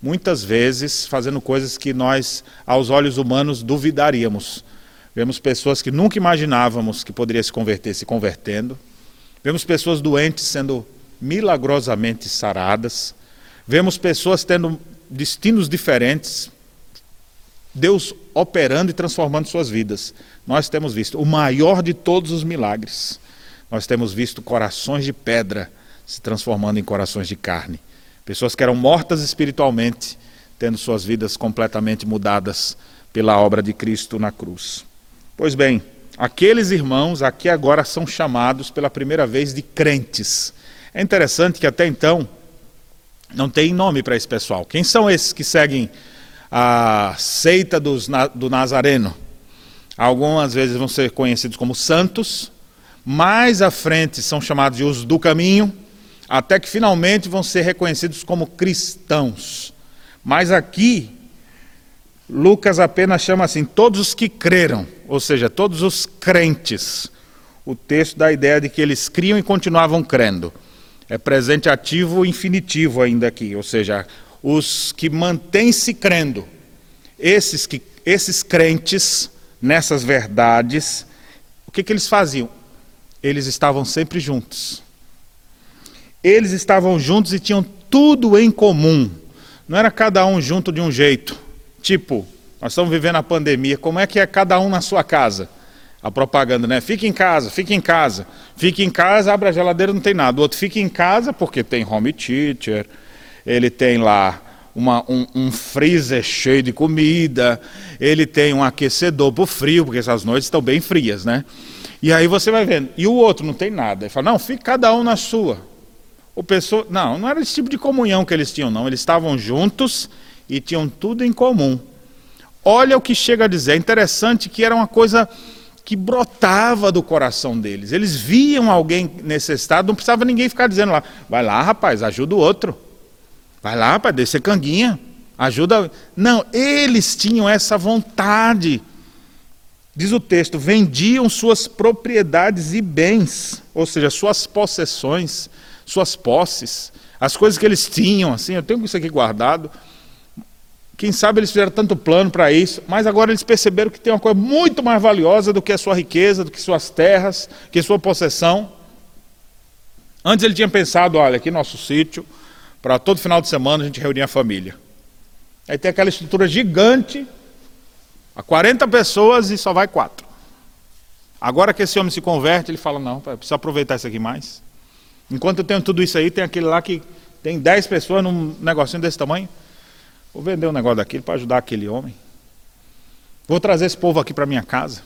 muitas vezes fazendo coisas que nós aos olhos humanos duvidaríamos. Vemos pessoas que nunca imaginávamos que poderiam se converter se convertendo. Vemos pessoas doentes sendo milagrosamente saradas. Vemos pessoas tendo destinos diferentes, Deus operando e transformando suas vidas. Nós temos visto o maior de todos os milagres. Nós temos visto corações de pedra se transformando em corações de carne. Pessoas que eram mortas espiritualmente, tendo suas vidas completamente mudadas pela obra de Cristo na cruz. Pois bem, aqueles irmãos aqui agora são chamados pela primeira vez de crentes. É interessante que até então não tem nome para esse pessoal. Quem são esses que seguem a seita dos, do Nazareno. Algumas vezes vão ser conhecidos como santos, mais à frente são chamados de os do caminho, até que finalmente vão ser reconhecidos como cristãos. Mas aqui, Lucas apenas chama assim: todos os que creram, ou seja, todos os crentes. O texto dá a ideia de que eles criam e continuavam crendo. É presente ativo infinitivo ainda aqui, ou seja, os que mantêm-se crendo, esses, que, esses crentes nessas verdades, o que, que eles faziam? Eles estavam sempre juntos. Eles estavam juntos e tinham tudo em comum. Não era cada um junto de um jeito. Tipo, nós estamos vivendo a pandemia, como é que é cada um na sua casa? A propaganda, né? Fique em casa, fique em casa. Fique em casa, abre a geladeira, não tem nada. O outro fica em casa porque tem home teacher, ele tem lá uma, um, um, freezer cheio de comida, ele tem um aquecedor para o frio, porque essas noites estão bem frias, né? E aí você vai vendo. E o outro não tem nada. Ele fala, não, fica cada um na sua. O pessoa, não, não era esse tipo de comunhão que eles tinham, não. Eles estavam juntos e tinham tudo em comum. Olha o que chega a dizer. É interessante que era uma coisa que brotava do coração deles. Eles viam alguém necessitado, não precisava ninguém ficar dizendo lá, vai lá, rapaz, ajuda o outro. Vai lá para descer canguinha, ajuda. Não, eles tinham essa vontade. Diz o texto: vendiam suas propriedades e bens, ou seja, suas possessões, suas posses, as coisas que eles tinham. Assim, eu tenho isso aqui guardado. Quem sabe eles fizeram tanto plano para isso, mas agora eles perceberam que tem uma coisa muito mais valiosa do que a sua riqueza, do que suas terras, que sua possessão. Antes ele tinha pensado: olha, aqui nosso sítio para todo final de semana a gente reunir a família. Aí tem aquela estrutura gigante, a 40 pessoas e só vai quatro. Agora que esse homem se converte, ele fala: não, precisa aproveitar isso aqui mais. Enquanto eu tenho tudo isso aí, tem aquele lá que tem 10 pessoas num negocinho desse tamanho. Vou vender um negócio daquele para ajudar aquele homem. Vou trazer esse povo aqui para minha casa.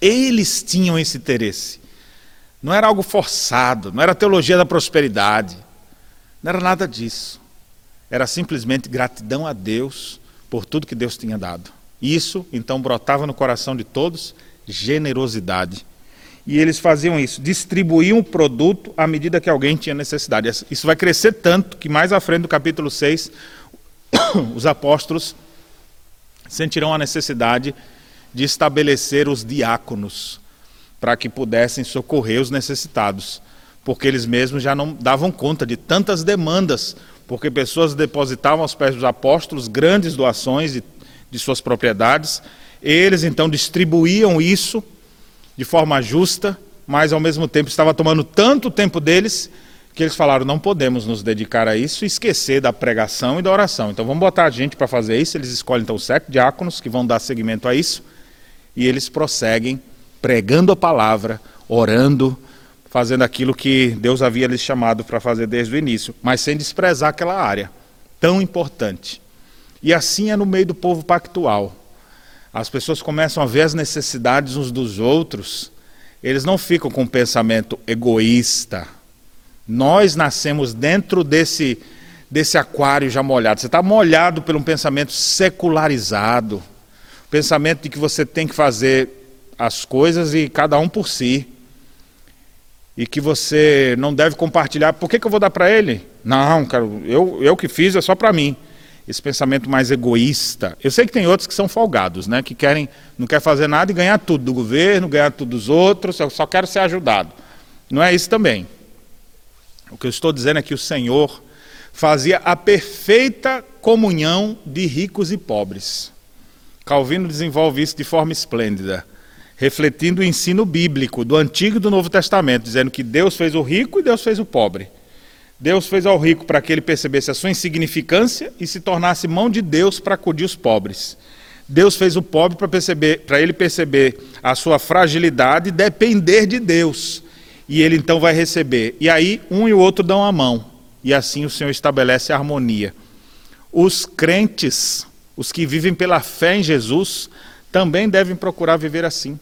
Eles tinham esse interesse. Não era algo forçado, não era teologia da prosperidade. Não era nada disso. Era simplesmente gratidão a Deus por tudo que Deus tinha dado. Isso, então, brotava no coração de todos generosidade. E eles faziam isso, distribuíam o produto à medida que alguém tinha necessidade. Isso vai crescer tanto que mais à frente do capítulo 6, os apóstolos sentirão a necessidade de estabelecer os diáconos para que pudessem socorrer os necessitados porque eles mesmos já não davam conta de tantas demandas, porque pessoas depositavam aos pés dos apóstolos grandes doações de, de suas propriedades, Eles então distribuíam isso de forma justa, mas ao mesmo tempo estava tomando tanto tempo deles que eles falaram: não podemos nos dedicar a isso e esquecer da pregação e da oração. Então vamos botar a gente para fazer isso. Eles escolhem então sete diáconos que vão dar seguimento a isso e eles prosseguem pregando a palavra, orando, fazendo aquilo que Deus havia lhes chamado para fazer desde o início, mas sem desprezar aquela área tão importante. E assim é no meio do povo pactual. As pessoas começam a ver as necessidades uns dos outros, eles não ficam com um pensamento egoísta. Nós nascemos dentro desse, desse aquário já molhado. Você está molhado por um pensamento secularizado pensamento de que você tem que fazer as coisas e cada um por si. E que você não deve compartilhar. Por que, que eu vou dar para ele? Não, cara, eu, eu que fiz é só para mim. Esse pensamento mais egoísta. Eu sei que tem outros que são folgados, né? Que querem, não quer fazer nada e ganhar tudo do governo, ganhar tudo dos outros, eu só quero ser ajudado. Não é isso também. O que eu estou dizendo é que o Senhor fazia a perfeita comunhão de ricos e pobres. Calvino desenvolve isso de forma esplêndida, refletindo o ensino bíblico do Antigo e do Novo Testamento, dizendo que Deus fez o rico e Deus fez o pobre. Deus fez ao rico para que ele percebesse a sua insignificância e se tornasse mão de Deus para acudir os pobres. Deus fez o pobre para perceber, para ele perceber a sua fragilidade e depender de Deus. E ele então vai receber. E aí um e o outro dão a mão. E assim o Senhor estabelece a harmonia. Os crentes os que vivem pela fé em Jesus também devem procurar viver assim.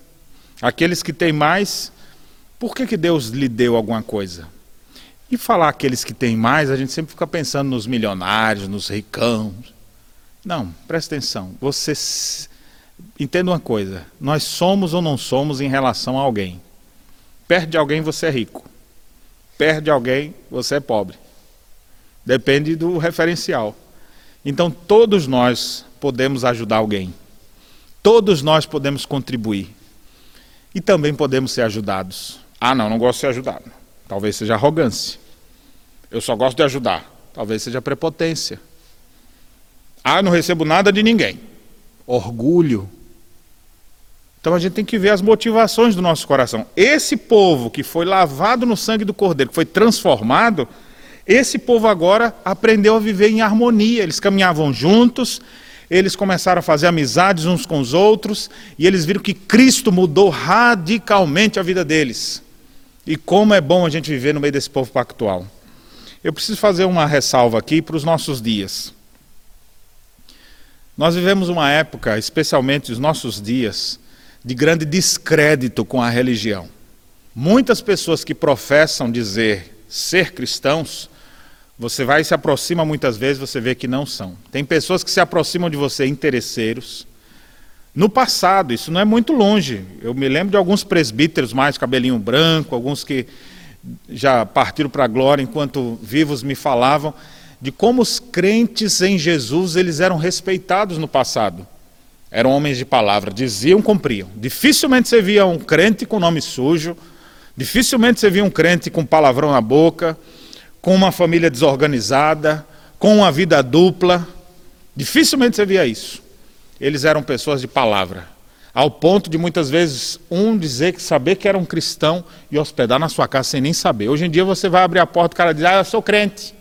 Aqueles que têm mais, por que, que Deus lhe deu alguma coisa? E falar aqueles que têm mais, a gente sempre fica pensando nos milionários, nos ricãos. Não, presta atenção. Você entenda uma coisa: nós somos ou não somos em relação a alguém. Perde alguém, você é rico. Perde alguém, você é pobre. Depende do referencial. Então todos nós podemos ajudar alguém. Todos nós podemos contribuir. E também podemos ser ajudados. Ah, não, não gosto de ser ajudado. Talvez seja arrogância. Eu só gosto de ajudar. Talvez seja prepotência. Ah, não recebo nada de ninguém. Orgulho. Então a gente tem que ver as motivações do nosso coração. Esse povo que foi lavado no sangue do Cordeiro, que foi transformado, esse povo agora aprendeu a viver em harmonia. Eles caminhavam juntos, eles começaram a fazer amizades uns com os outros, e eles viram que Cristo mudou radicalmente a vida deles. E como é bom a gente viver no meio desse povo pactual. Eu preciso fazer uma ressalva aqui para os nossos dias. Nós vivemos uma época, especialmente os nossos dias, de grande descrédito com a religião. Muitas pessoas que professam dizer ser cristãos você vai e se aproxima muitas vezes, você vê que não são. Tem pessoas que se aproximam de você interesseiros. No passado, isso não é muito longe. Eu me lembro de alguns presbíteros mais cabelinho branco, alguns que já partiram para a glória enquanto vivos me falavam de como os crentes em Jesus eles eram respeitados no passado. Eram homens de palavra, diziam, cumpriam. Dificilmente você via um crente com nome sujo, dificilmente você via um crente com palavrão na boca com uma família desorganizada, com uma vida dupla. Dificilmente você via isso. Eles eram pessoas de palavra, ao ponto de muitas vezes um dizer que saber que era um cristão e hospedar na sua casa sem nem saber. Hoje em dia você vai abrir a porta, o cara diz: "Ah, eu sou crente".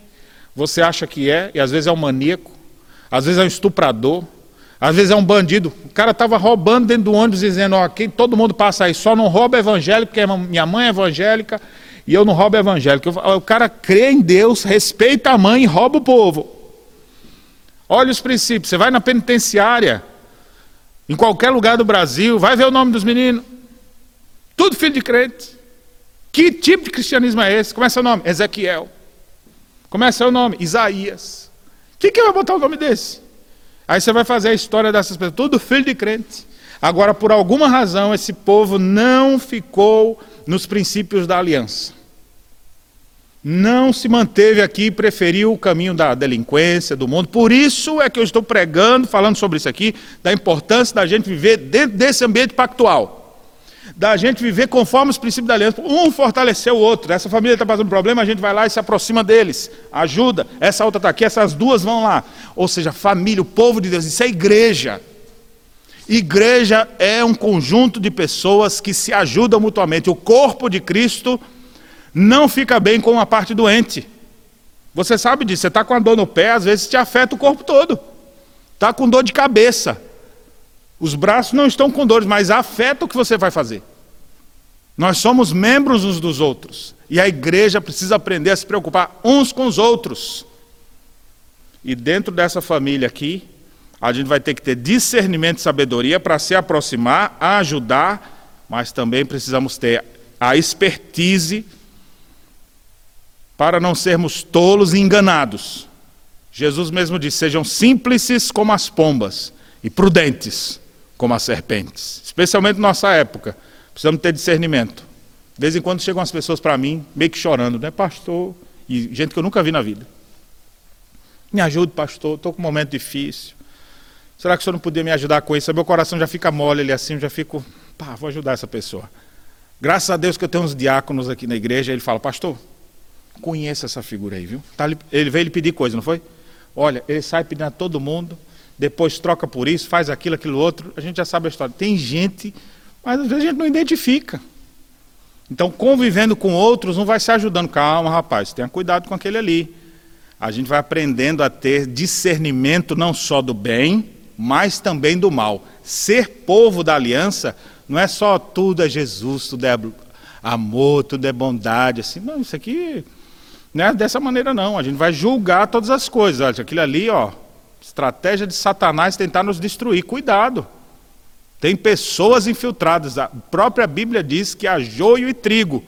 Você acha que é, e às vezes é um maníaco, às vezes é um estuprador, às vezes é um bandido. O cara estava roubando dentro do ônibus dizendo: "Ó, aqui todo mundo passa aí, só não rouba evangélico, porque minha mãe é evangélica e eu não roubo evangélico. O cara crê em Deus, respeita a mãe e rouba o povo. Olha os princípios. Você vai na penitenciária, em qualquer lugar do Brasil, vai ver o nome dos meninos. Tudo filho de crente. Que tipo de cristianismo é esse? É seu nome? Ezequiel. É seu nome? Isaías. Quem que vai botar o nome desse? Aí você vai fazer a história dessas pessoas, tudo filho de crente. Agora, por alguma razão, esse povo não ficou nos princípios da aliança. Não se manteve aqui preferiu o caminho da delinquência, do mundo. Por isso é que eu estou pregando, falando sobre isso aqui, da importância da gente viver dentro desse ambiente pactual. Da gente viver conforme os princípios da aliança. Um fortalecer o outro. Essa família está passando problema, a gente vai lá e se aproxima deles. Ajuda. Essa outra está aqui, essas duas vão lá. Ou seja, família, o povo de Deus. Isso é igreja. Igreja é um conjunto de pessoas que se ajudam mutuamente. O corpo de Cristo não fica bem com uma parte doente. Você sabe disso, você está com a dor no pé, às vezes te afeta o corpo todo. Está com dor de cabeça. Os braços não estão com dores, mas afeta o que você vai fazer. Nós somos membros uns dos outros. E a igreja precisa aprender a se preocupar uns com os outros. E dentro dessa família aqui, a gente vai ter que ter discernimento e sabedoria para se aproximar, ajudar, mas também precisamos ter a expertise para não sermos tolos e enganados. Jesus mesmo disse: sejam simples como as pombas e prudentes como as serpentes, especialmente na nossa época. Precisamos ter discernimento. De vez em quando chegam as pessoas para mim, meio que chorando, né, pastor? E gente que eu nunca vi na vida. Me ajude, pastor, estou com um momento difícil. Será que o senhor não podia me ajudar com isso? Meu coração já fica mole ali assim, eu já fico, pá, vou ajudar essa pessoa. Graças a Deus que eu tenho uns diáconos aqui na igreja, ele fala, pastor, conheça essa figura aí, viu? Tá ele veio lhe pedir coisa, não foi? Olha, ele sai pedindo a todo mundo, depois troca por isso, faz aquilo, aquilo outro, a gente já sabe a história. Tem gente mas às vezes a gente não identifica. Então, convivendo com outros, não vai se ajudando. Calma, rapaz, tenha cuidado com aquele ali. A gente vai aprendendo a ter discernimento não só do bem, mas também do mal. Ser povo da aliança não é só tudo é Jesus, tudo é amor, tudo é bondade. Assim, não, isso aqui não é dessa maneira, não. A gente vai julgar todas as coisas. Olha, aquilo ali, ó, estratégia de Satanás tentar nos destruir. Cuidado. Tem pessoas infiltradas. A própria Bíblia diz que há joio e trigo.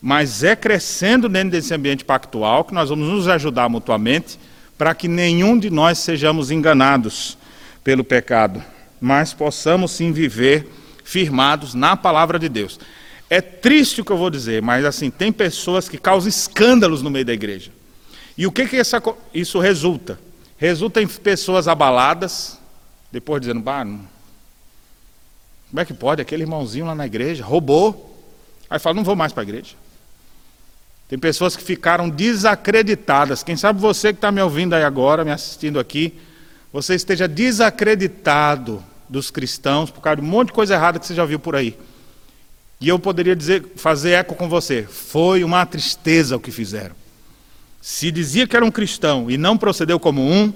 Mas é crescendo dentro desse ambiente pactual que nós vamos nos ajudar mutuamente para que nenhum de nós sejamos enganados pelo pecado, mas possamos sim viver firmados na palavra de Deus. É triste o que eu vou dizer, mas assim, tem pessoas que causam escândalos no meio da igreja. E o que, que essa, isso resulta? Resulta em pessoas abaladas, depois dizendo, bah, não, como é que pode? Aquele irmãozinho lá na igreja roubou. Aí fala, não vou mais para a igreja. Tem pessoas que ficaram desacreditadas. Quem sabe você que está me ouvindo aí agora, me assistindo aqui, você esteja desacreditado dos cristãos por causa de um monte de coisa errada que você já viu por aí. E eu poderia dizer, fazer eco com você. Foi uma tristeza o que fizeram. Se dizia que era um cristão e não procedeu como um,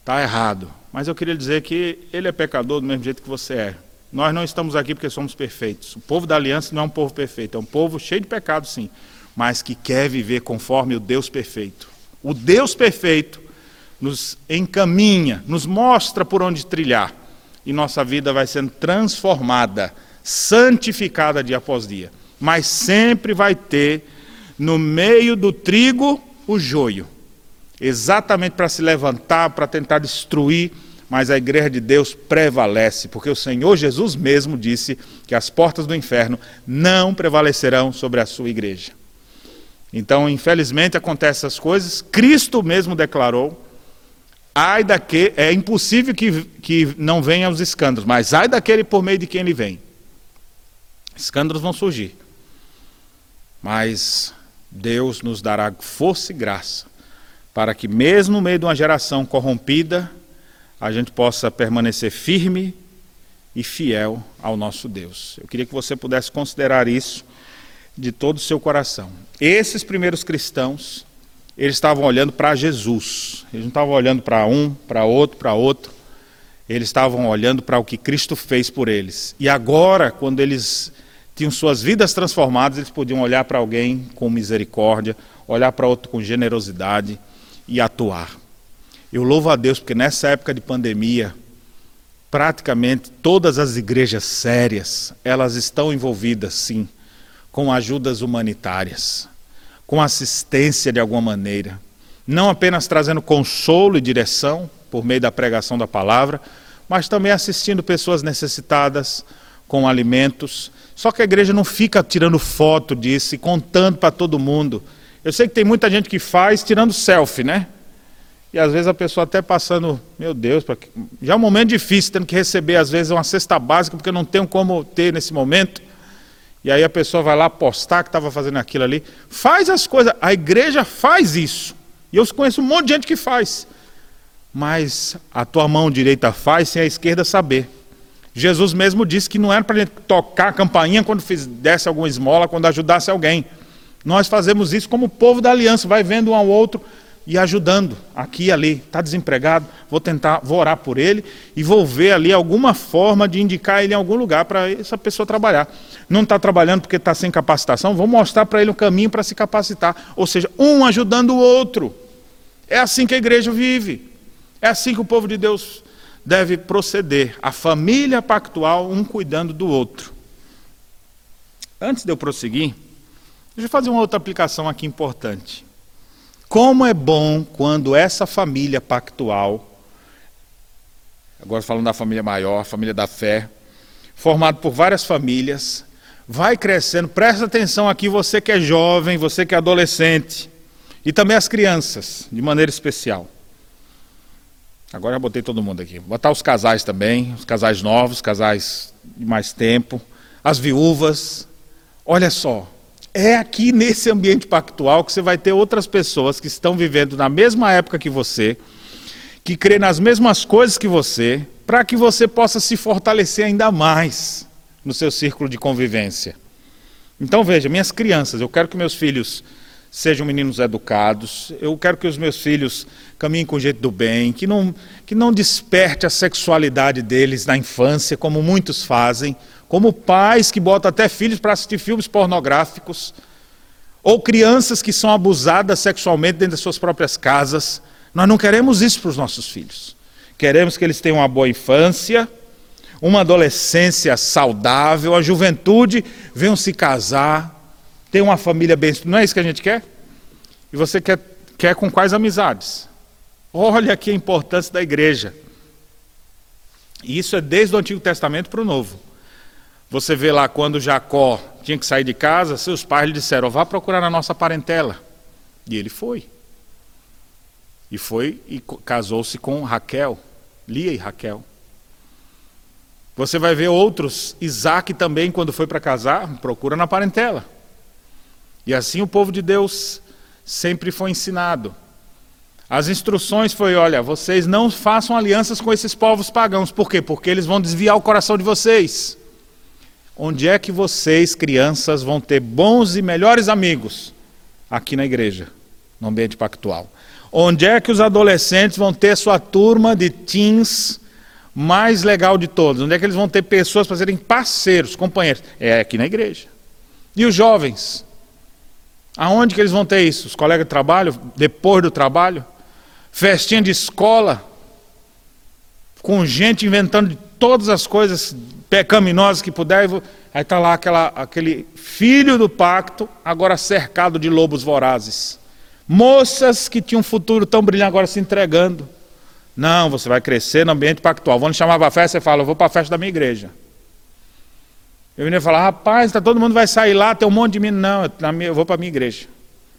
está errado. Mas eu queria dizer que ele é pecador do mesmo jeito que você é. Nós não estamos aqui porque somos perfeitos. O povo da aliança não é um povo perfeito, é um povo cheio de pecados, sim, mas que quer viver conforme o Deus perfeito. O Deus perfeito nos encaminha, nos mostra por onde trilhar, e nossa vida vai sendo transformada, santificada dia após dia. Mas sempre vai ter no meio do trigo o joio, exatamente para se levantar, para tentar destruir mas a igreja de Deus prevalece, porque o Senhor Jesus mesmo disse que as portas do inferno não prevalecerão sobre a sua igreja. Então, infelizmente, acontecem essas coisas. Cristo mesmo declarou: ai daquele, é impossível que, que não venham os escândalos, mas ai daquele por meio de quem ele vem. Escândalos vão surgir. Mas Deus nos dará força e graça para que, mesmo no meio de uma geração corrompida, a gente possa permanecer firme e fiel ao nosso Deus. Eu queria que você pudesse considerar isso de todo o seu coração. Esses primeiros cristãos, eles estavam olhando para Jesus. Eles não estavam olhando para um, para outro, para outro. Eles estavam olhando para o que Cristo fez por eles. E agora, quando eles tinham suas vidas transformadas, eles podiam olhar para alguém com misericórdia, olhar para outro com generosidade e atuar. Eu louvo a Deus porque nessa época de pandemia, praticamente todas as igrejas sérias, elas estão envolvidas sim com ajudas humanitárias, com assistência de alguma maneira, não apenas trazendo consolo e direção por meio da pregação da palavra, mas também assistindo pessoas necessitadas com alimentos. Só que a igreja não fica tirando foto disso e contando para todo mundo. Eu sei que tem muita gente que faz tirando selfie, né? E às vezes a pessoa até passando, meu Deus, já é um momento difícil, tendo que receber às vezes uma cesta básica, porque não tem como ter nesse momento. E aí a pessoa vai lá postar que estava fazendo aquilo ali. Faz as coisas, a igreja faz isso. E eu conheço um monte de gente que faz. Mas a tua mão direita faz sem a esquerda saber. Jesus mesmo disse que não era para tocar a campainha quando desse alguma esmola, quando ajudasse alguém. Nós fazemos isso como povo da aliança, vai vendo um ao outro e ajudando, aqui e ali. Está desempregado, vou tentar, vou orar por ele e vou ver ali alguma forma de indicar ele em algum lugar para essa pessoa trabalhar. Não está trabalhando porque está sem capacitação, vou mostrar para ele o caminho para se capacitar. Ou seja, um ajudando o outro. É assim que a igreja vive. É assim que o povo de Deus deve proceder. A família pactual, um cuidando do outro. Antes de eu prosseguir, deixa eu fazer uma outra aplicação aqui importante. Como é bom quando essa família pactual, agora falando da família maior, família da fé, formado por várias famílias, vai crescendo. Presta atenção aqui, você que é jovem, você que é adolescente, e também as crianças, de maneira especial. Agora já botei todo mundo aqui. Vou botar os casais também, os casais novos, casais de mais tempo, as viúvas. Olha só, é aqui nesse ambiente pactual que você vai ter outras pessoas que estão vivendo na mesma época que você, que crê nas mesmas coisas que você, para que você possa se fortalecer ainda mais no seu círculo de convivência. Então veja, minhas crianças, eu quero que meus filhos sejam meninos educados, eu quero que os meus filhos caminhem com jeito do bem, que não, que não desperte a sexualidade deles na infância, como muitos fazem, como pais que botam até filhos para assistir filmes pornográficos, ou crianças que são abusadas sexualmente dentro das suas próprias casas. Nós não queremos isso para os nossos filhos. Queremos que eles tenham uma boa infância, uma adolescência saudável, a juventude, venham se casar, ter uma família bem. Não é isso que a gente quer? E você quer, quer com quais amizades? Olha aqui a importância da igreja. E isso é desde o Antigo Testamento para o Novo. Você vê lá quando Jacó tinha que sair de casa, seus pais lhe disseram: vá procurar na nossa parentela. E ele foi. E foi e casou-se com Raquel, Lia e Raquel. Você vai ver outros, Isaac também, quando foi para casar, procura na parentela. E assim o povo de Deus sempre foi ensinado. As instruções foi, olha, vocês não façam alianças com esses povos pagãos. Por quê? Porque eles vão desviar o coração de vocês. Onde é que vocês, crianças, vão ter bons e melhores amigos? Aqui na igreja, no ambiente pactual. Onde é que os adolescentes vão ter sua turma de teens mais legal de todos? Onde é que eles vão ter pessoas para serem parceiros, companheiros? É aqui na igreja. E os jovens? Aonde que eles vão ter isso? Os colegas de trabalho, depois do trabalho? Festinha de escola? Com gente inventando de todas as coisas pecaminosas que puder. Aí está lá aquela, aquele filho do pacto, agora cercado de lobos vorazes. Moças que tinham um futuro tão brilhante, agora se entregando. Não, você vai crescer no ambiente pactual. Vão lhe chamar para a festa, você fala, eu vou para a festa da minha igreja. Eu menino fala, rapaz, tá, todo mundo vai sair lá, tem um monte de menino. Não, eu vou para a minha igreja.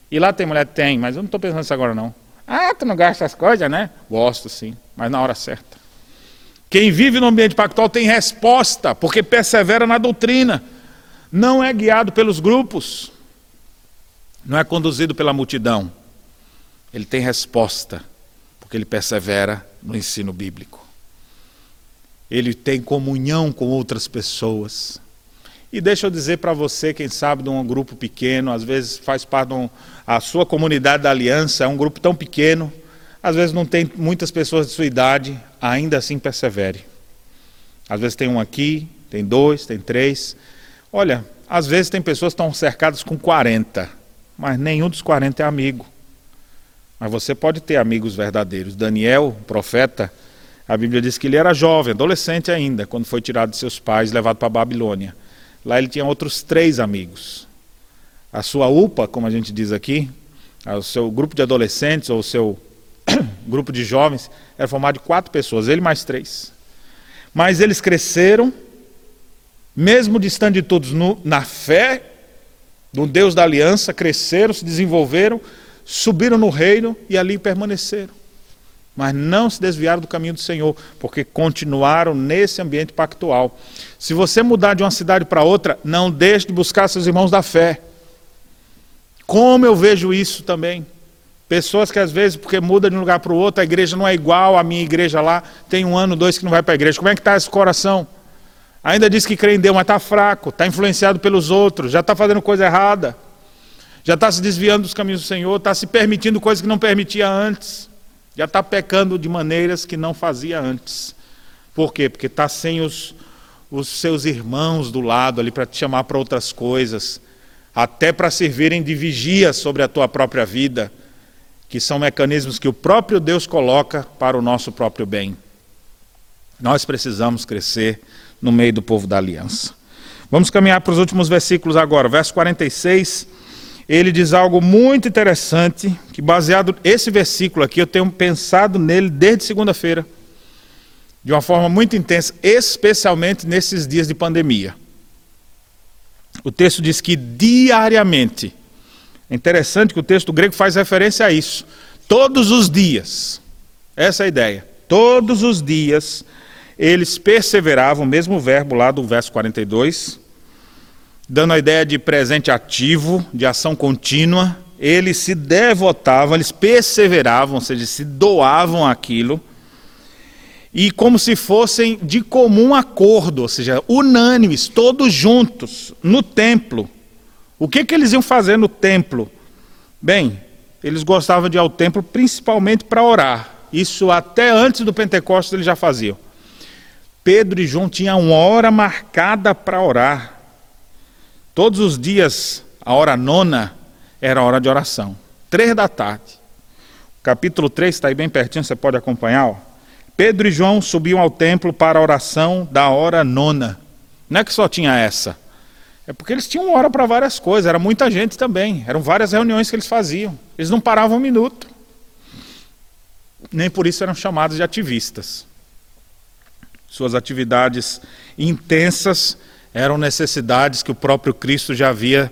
E lá tem mulher? Tem, mas eu não estou pensando nisso agora não. Ah, tu não gasta as coisas, né? Gosto sim, mas na hora certa. Quem vive no ambiente pactual tem resposta, porque persevera na doutrina. Não é guiado pelos grupos, não é conduzido pela multidão. Ele tem resposta, porque ele persevera no ensino bíblico. Ele tem comunhão com outras pessoas. E deixa eu dizer para você, quem sabe, de um grupo pequeno, às vezes faz parte de um, a sua comunidade da aliança, é um grupo tão pequeno, às vezes não tem muitas pessoas de sua idade, ainda assim persevere. Às vezes tem um aqui, tem dois, tem três. Olha, às vezes tem pessoas que estão cercadas com 40, mas nenhum dos 40 é amigo. Mas você pode ter amigos verdadeiros. Daniel, profeta, a Bíblia diz que ele era jovem, adolescente ainda, quando foi tirado de seus pais, levado para a Babilônia. Lá ele tinha outros três amigos. A sua UPA, como a gente diz aqui, o seu grupo de adolescentes ou o seu grupo de jovens, era formado de quatro pessoas, ele mais três. Mas eles cresceram, mesmo distante de todos, no, na fé do Deus da aliança, cresceram, se desenvolveram, subiram no reino e ali permaneceram. Mas não se desviaram do caminho do Senhor, porque continuaram nesse ambiente pactual. Se você mudar de uma cidade para outra, não deixe de buscar seus irmãos da fé. Como eu vejo isso também. Pessoas que às vezes, porque muda de um lugar para o outro, a igreja não é igual à minha igreja lá, tem um ano, dois que não vai para a igreja. Como é que está esse coração? Ainda diz que crê em Deus, mas está fraco, está influenciado pelos outros, já está fazendo coisa errada, já está se desviando dos caminhos do Senhor, está se permitindo coisas que não permitia antes, já está pecando de maneiras que não fazia antes. Por quê? Porque está sem os, os seus irmãos do lado ali para te chamar para outras coisas, até para servirem de vigia sobre a tua própria vida, que são mecanismos que o próprio Deus coloca para o nosso próprio bem. Nós precisamos crescer no meio do povo da aliança. Vamos caminhar para os últimos versículos agora. Verso 46, ele diz algo muito interessante, que baseado esse versículo aqui, eu tenho pensado nele desde segunda-feira, de uma forma muito intensa, especialmente nesses dias de pandemia. O texto diz que diariamente, é interessante que o texto grego faz referência a isso, todos os dias, essa é a ideia, todos os dias eles perseveravam, o mesmo verbo lá do verso 42, dando a ideia de presente ativo, de ação contínua. Eles se devotavam, eles perseveravam, ou seja, se doavam aquilo, e como se fossem de comum acordo, ou seja, unânimes, todos juntos, no templo. O que, que eles iam fazer no templo? Bem, eles gostavam de ir ao templo principalmente para orar. Isso até antes do Pentecostes eles já faziam. Pedro e João tinham uma hora marcada para orar. Todos os dias, a hora nona era a hora de oração. Três da tarde. Capítulo 3 está aí bem pertinho, você pode acompanhar. Ó. Pedro e João subiam ao templo para a oração da hora nona. Não é que só tinha essa. É porque eles tinham hora para várias coisas, era muita gente também. Eram várias reuniões que eles faziam. Eles não paravam um minuto. Nem por isso eram chamados de ativistas. Suas atividades intensas eram necessidades que o próprio Cristo já havia,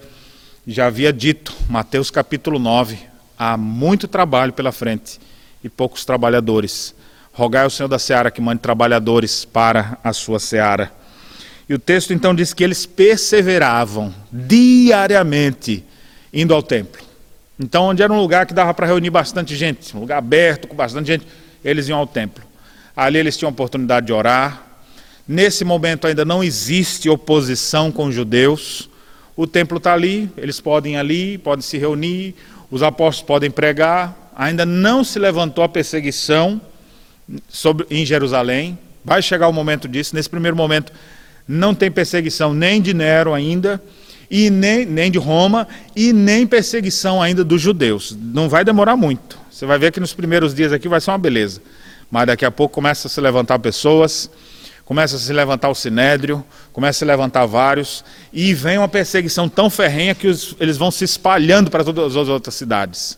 já havia dito. Mateus capítulo 9. Há muito trabalho pela frente e poucos trabalhadores. Rogai ao Senhor da Seara que mande trabalhadores para a sua seara. E o texto então diz que eles perseveravam diariamente indo ao templo. Então, onde era um lugar que dava para reunir bastante gente, um lugar aberto com bastante gente, eles iam ao templo. Ali eles tinham a oportunidade de orar. Nesse momento ainda não existe oposição com os judeus. O templo está ali, eles podem ir ali, podem se reunir, os apóstolos podem pregar. Ainda não se levantou a perseguição sobre, em Jerusalém. Vai chegar o momento disso. Nesse primeiro momento, não tem perseguição nem de Nero ainda, e nem, nem de Roma, e nem perseguição ainda dos judeus. Não vai demorar muito. Você vai ver que nos primeiros dias aqui vai ser uma beleza mas daqui a pouco começa a se levantar pessoas, começa a se levantar o sinédrio, começa a se levantar vários, e vem uma perseguição tão ferrenha que os, eles vão se espalhando para todas as outras cidades,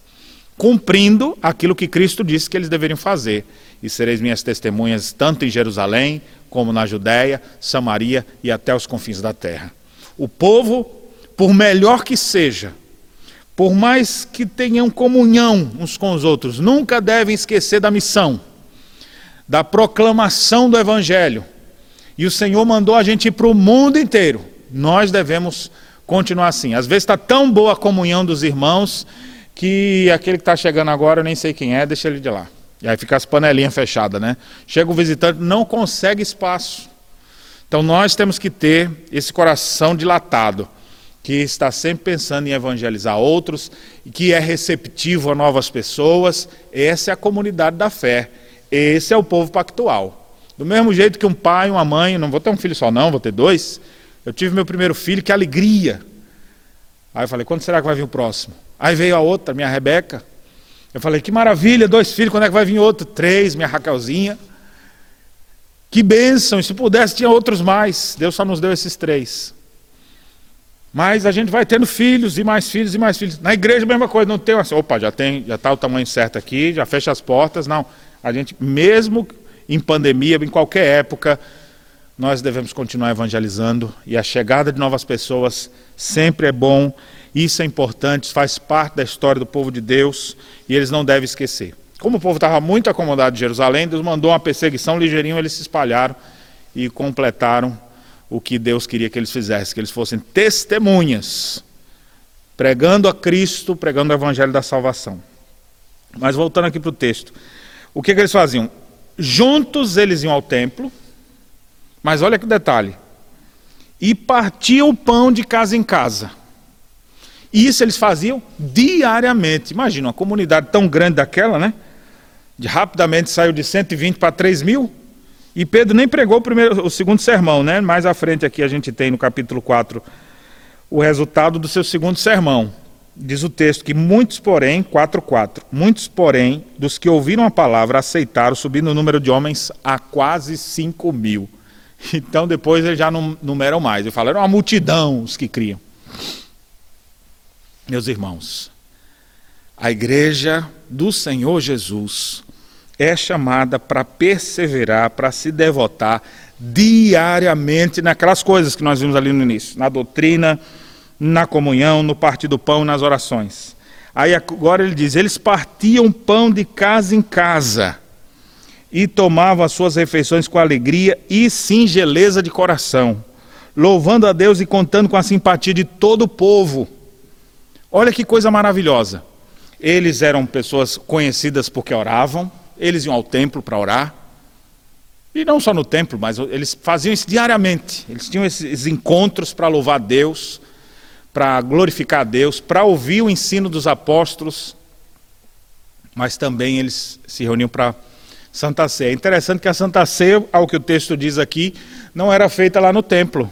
cumprindo aquilo que Cristo disse que eles deveriam fazer. E sereis minhas testemunhas tanto em Jerusalém, como na Judéia, Samaria e até os confins da terra. O povo, por melhor que seja, por mais que tenham comunhão uns com os outros, nunca devem esquecer da missão da proclamação do Evangelho. E o Senhor mandou a gente ir para o mundo inteiro. Nós devemos continuar assim. Às vezes está tão boa a comunhão dos irmãos que aquele que está chegando agora, eu nem sei quem é, deixa ele de lá. E aí fica as panelinhas fechadas, né? Chega o visitante, não consegue espaço. Então nós temos que ter esse coração dilatado, que está sempre pensando em evangelizar outros, que é receptivo a novas pessoas. Essa é a comunidade da fé. Esse é o povo pactual. Do mesmo jeito que um pai, uma mãe, não vou ter um filho só não, vou ter dois. Eu tive meu primeiro filho, que alegria. Aí eu falei, quando será que vai vir o próximo? Aí veio a outra, minha Rebeca. Eu falei, que maravilha, dois filhos, quando é que vai vir outro? Três, minha Raquelzinha. Que bênção, e se pudesse tinha outros mais. Deus só nos deu esses três. Mas a gente vai tendo filhos e mais filhos e mais filhos. Na igreja a mesma coisa, não tem assim, opa, já tem, já está o tamanho certo aqui, já fecha as portas, não. A gente, mesmo em pandemia, em qualquer época, nós devemos continuar evangelizando e a chegada de novas pessoas sempre é bom, isso é importante, faz parte da história do povo de Deus e eles não devem esquecer. Como o povo estava muito acomodado em Jerusalém, Deus mandou uma perseguição ligeirinho, eles se espalharam e completaram o que Deus queria que eles fizessem, que eles fossem testemunhas, pregando a Cristo, pregando o evangelho da salvação. Mas voltando aqui para o texto. O que, que eles faziam? Juntos eles iam ao templo, mas olha que detalhe: e partiam o pão de casa em casa. E isso eles faziam diariamente. Imagina, uma comunidade tão grande daquela, né? De, rapidamente saiu de 120 para 3 mil. E Pedro nem pregou o, primeiro, o segundo sermão, né? Mais à frente aqui a gente tem no capítulo 4 o resultado do seu segundo sermão. Diz o texto que muitos, porém, 4.4, muitos, porém, dos que ouviram a palavra aceitaram, subindo o número de homens a quase 5 mil. Então depois eles já não numeram mais. Ele fala, era uma multidão os que criam. Meus irmãos, a igreja do Senhor Jesus é chamada para perseverar, para se devotar diariamente naquelas coisas que nós vimos ali no início, na doutrina, na comunhão, no partir do pão, nas orações. Aí agora ele diz: eles partiam pão de casa em casa e tomavam as suas refeições com alegria e singeleza de coração, louvando a Deus e contando com a simpatia de todo o povo. Olha que coisa maravilhosa. Eles eram pessoas conhecidas porque oravam, eles iam ao templo para orar. E não só no templo, mas eles faziam isso diariamente. Eles tinham esses encontros para louvar Deus, para glorificar Deus, para ouvir o ensino dos apóstolos, mas também eles se reuniam para Santa Ceia. É interessante que a Santa Ceia, ao que o texto diz aqui, não era feita lá no templo,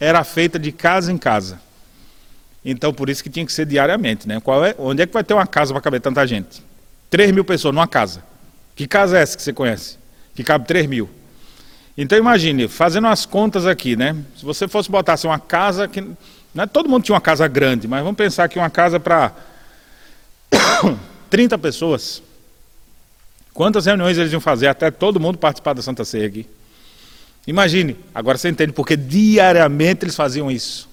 era feita de casa em casa. Então, por isso que tinha que ser diariamente. Né? Qual é, onde é que vai ter uma casa para caber tanta gente? 3 mil pessoas numa casa. Que casa é essa que você conhece? Que cabe 3 mil. Então imagine, fazendo as contas aqui, né? Se você fosse botar assim, uma casa que. Não é, todo mundo tinha uma casa grande, mas vamos pensar que uma casa para 30 pessoas. Quantas reuniões eles iam fazer até todo mundo participar da Santa Ceia aqui? Imagine, agora você entende porque diariamente eles faziam isso.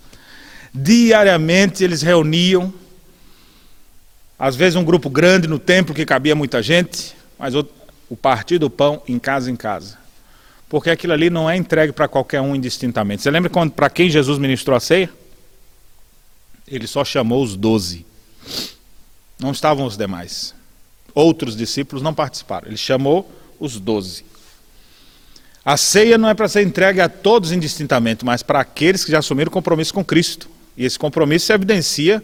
Diariamente eles reuniam, às vezes um grupo grande no templo que cabia muita gente, mas o, o partir do pão em casa em casa. Porque aquilo ali não é entregue para qualquer um indistintamente. Você lembra quando para quem Jesus ministrou a ceia? Ele só chamou os doze. Não estavam os demais. Outros discípulos não participaram. Ele chamou os doze. A ceia não é para ser entregue a todos indistintamente, mas para aqueles que já assumiram compromisso com Cristo. E esse compromisso se evidencia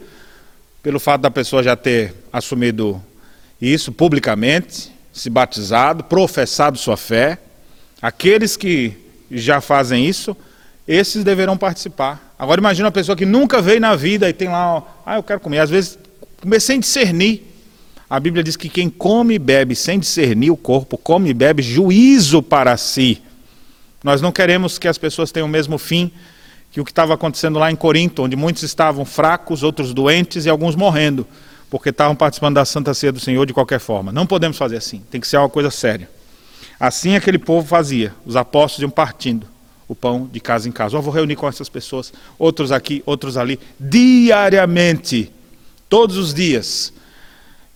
pelo fato da pessoa já ter assumido isso publicamente, se batizado, professado sua fé. Aqueles que já fazem isso, esses deverão participar. Agora imagine uma pessoa que nunca veio na vida e tem lá, ah, eu quero comer. Às vezes, comer sem discernir. A Bíblia diz que quem come e bebe sem discernir o corpo, come e bebe juízo para si. Nós não queremos que as pessoas tenham o mesmo fim que o que estava acontecendo lá em Corinto, onde muitos estavam fracos, outros doentes e alguns morrendo, porque estavam participando da Santa Ceia do Senhor de qualquer forma. Não podemos fazer assim, tem que ser uma coisa séria. Assim aquele povo fazia, os apóstolos iam partindo o pão de casa em casa. Eu vou reunir com essas pessoas, outros aqui, outros ali, diariamente, todos os dias.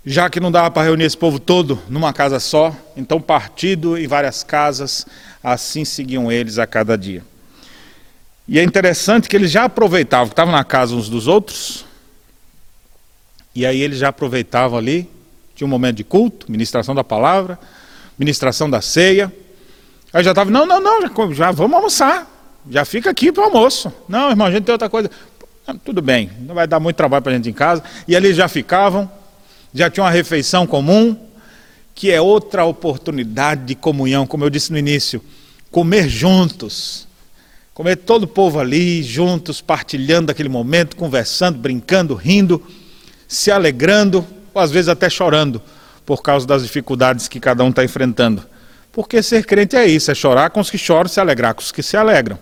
Já que não dava para reunir esse povo todo numa casa só, então partido em várias casas, assim seguiam eles a cada dia. E é interessante que eles já aproveitavam, que estavam na casa uns dos outros, e aí eles já aproveitavam ali, tinha um momento de culto, ministração da palavra, ministração da ceia. Aí já estava, não, não, não, já, já, vamos almoçar, já fica aqui para o almoço. Não, irmão, a gente tem outra coisa. Ah, tudo bem, não vai dar muito trabalho para a gente em casa. E ali já ficavam, já tinha uma refeição comum, que é outra oportunidade de comunhão, como eu disse no início, comer juntos Comer todo o povo ali, juntos, partilhando aquele momento, conversando, brincando, rindo, se alegrando, ou às vezes até chorando, por causa das dificuldades que cada um está enfrentando. Porque ser crente é isso, é chorar com os que choram, se alegrar com os que se alegram.